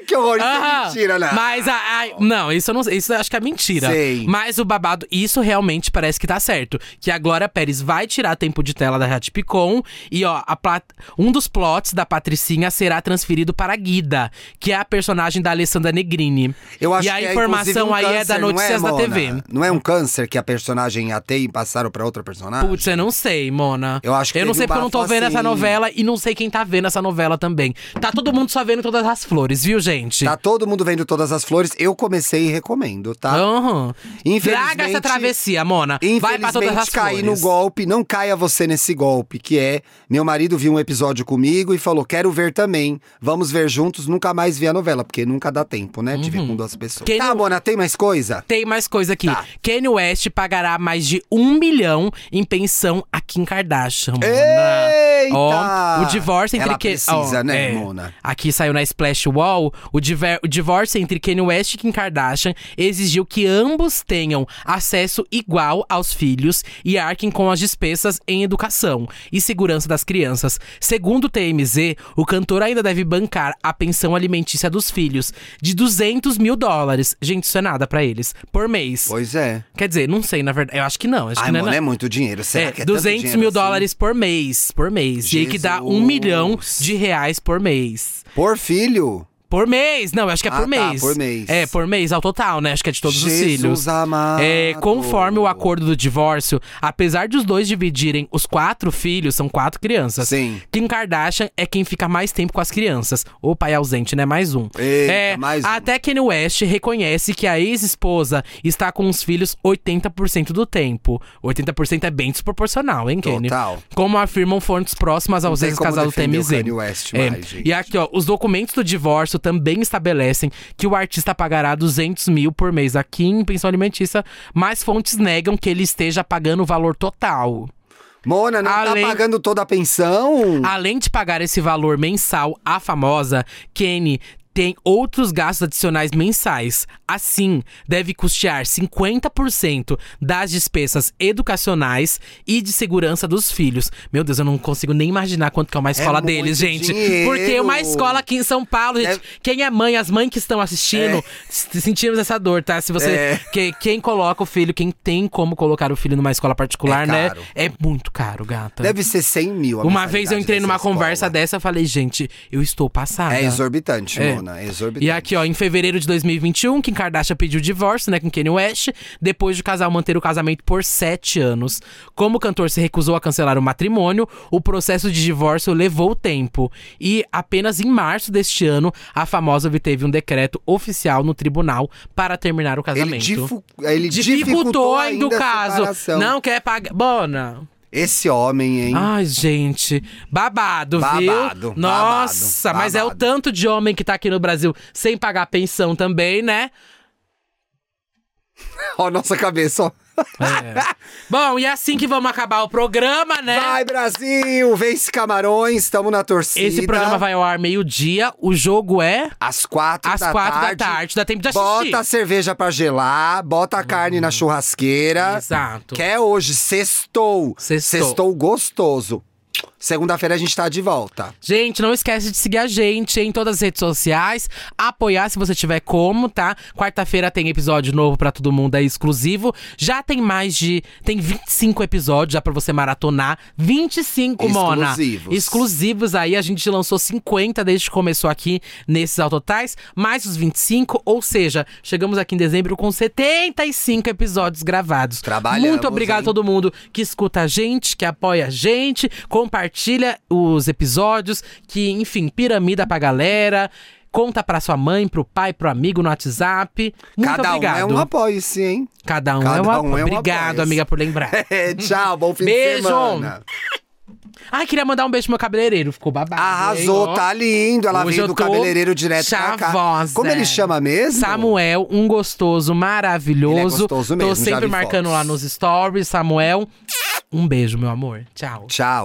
Que horror, isso Aham. é mentira, né? Mas a, a- não, isso eu não isso eu acho que é mentira. Sei. Mas o babado, isso realmente parece que tá certo. Que a Glória Pérez vai tirar tempo de tela da Jade Picon e ó, a plat- um dos plots da Patricinha será transferido para a Guida, que é a personagem da Alessandra Negrini. Eu acho e a que é, informação um aí é da não Notícias da Mona? TV. Não é um câncer que a personagem ia ter e passaram pra outra personagem? Putz, eu não sei, Mona. Eu acho que Eu não teve sei um porque eu não tô bafo vendo essa assim. novela e não sei quem tá vendo essa novela também. Tá todo mundo só vendo todas as flores, viu, gente? Tá todo mundo vendo todas as flores. Eu comecei e recomendo, tá? Aham. Infelizmente- Traga essa travessia, Mona. Vai pra todas as caí no flores. golpe. Não caia você nesse golpe, que é… Meu marido viu um episódio comigo e falou, quero ver também. Vamos ver juntos. Nunca mais vi a novela, porque nunca dá tempo, né? De ver com duas pessoas. Uhum. Quem tá, não- Mona, tem mais coisa? Tem mais coisa aqui. Tá. Kanye West pagará mais de um milhão em pensão a Kim Kardashian, Mona. Eita! Ó, o divórcio entre Ela precisa, ó, né, é. Mona? Aqui saiu na Splash Wall, o, diver- o divórcio entre Kanye West e Kim Kardashian exigiu que ambos tenham acesso igual aos filhos e arquem com as despesas em educação e segurança das crianças. Segundo o TMZ, o cantor ainda deve bancar a pensão alimentícia dos filhos de 200 mil dólares. Gente, isso é nada pra eles. Por mês. Pois é. Quer dizer, não sei, na verdade. Eu acho que não. Acho Ai, que não é Mona, na- é muito dinheiro. Será é, que é tanto 200 dinheiro mil assim? dólares por mês. Por mês. E aí que dá um Jesus. milhão de reais por mês. Por filho? Por mês! Não, eu acho que é Ah, por tá, mês. por mês. É, por mês ao total, né? Acho que é de todos os Jesus filhos. amado. É, conforme o acordo do divórcio, apesar de os dois dividirem os quatro filhos, são quatro crianças. Sim. Kim Kardashian é quem fica mais tempo com as crianças. O pai ausente, né? Mais um. Eita, é, mais um. Até Kanye West reconhece que a ex-esposa está com os filhos 80% do tempo. 80% é bem desproporcional, hein, Kenny? Total. Como afirmam fontes próximas aos ex-casal do TMZ. Kanye West É, mais, gente. E aqui, ó, os documentos do divórcio também estabelecem que o artista pagará 200 mil por mês aqui em pensão alimentícia, mas fontes negam que ele esteja pagando o valor total. Mona, não Além- tá pagando toda a pensão? Além de pagar esse valor mensal à famosa, Kenny tem outros gastos adicionais mensais. Assim, deve custear 50% das despesas educacionais e de segurança dos filhos. Meu Deus, eu não consigo nem imaginar quanto que é uma escola muito deles, gente. dinheiro. Porque uma escola aqui em São Paulo, gente, Deve- quem é mãe, as mães que estão assistindo, s- sentimos essa dor, tá? Se você. É. que- quem coloca o filho, quem tem como colocar o filho numa escola particular, É né? É muito caro, gata. Deve ser 100 mil. Uma vez eu entrei numa escola. conversa dessa, eu falei, gente, eu estou passada. É exorbitante, É. É exorbitante. E aqui, ó, em fevereiro de 2021, Kim Kardashian pediu divórcio, né, com Kanye West, depois de o casal manter o casamento por sete anos. Como o cantor se recusou a cancelar o matrimônio, o processo de divórcio levou tempo. E apenas em março deste ano, a famosa obteve um decreto oficial no tribunal para terminar o Ele, casamento. difu- ele Dificultou ainda o caso. separação. Não quer pagar. Bona. Esse homem, hein? Ai, gente. Babado, viu? Babado, Nossa, babado, mas é o babado. tanto de homem que tá aqui no Brasil sem pagar pensão também, né? *laughs* Ó, nossa cabeça, ó. É. Bom, e é assim que vamos acabar o programa, né? Vai, Brasil! Vence Camarões, estamos na torcida. Esse programa vai ao ar meio-dia. O jogo é Às quatro às da quatro tarde. da tarde. Dá tempo de assistir. Bota a cerveja pra gelar, bota a carne na churrasqueira. Exato. Quer hoje, sextou. Sextou. Sextou gostoso. Segunda-feira a gente tá de volta. Gente, não esquece de seguir a gente em todas as redes sociais, apoiar se você tiver como, tá? Quarta-feira tem episódio novo pra todo mundo aí exclusivo. Já tem mais de tem 25 episódios já pra você maratonar. 25, Mona. Exclusivos. Exclusivos aí, a gente lançou 50 desde que começou aqui nesses autotais, mais os 25, ou seja, chegamos aqui em dezembro com 75 episódios gravados. Trabalhamos, Muito obrigado hein? a todo mundo que escuta a gente, que apoia a gente, compartilha os episódios, que, enfim, piramida pra galera. Conta pra sua mãe, pro pai, pro amigo no WhatsApp. Muito Cada obrigado. um é um apoio, sim, hein? Cada um Cada é um um apoio. é um Obrigado, apoio. amiga, por lembrar. *laughs* É, tchau, bom fim Beijo. de semana. Ai, queria mandar um beijo pro meu cabeleireiro. Ficou babado. Arrasou, hein, tá lindo. Ela Hoje veio do cabeleireiro direto pra cá. chavosa. Como ele chama mesmo? Samuel, um gostoso maravilhoso. Ele é gostoso mesmo, Tô sempre marcando fotos. lá nos stories. Samuel, um beijo, meu amor. Tchau. Tchau.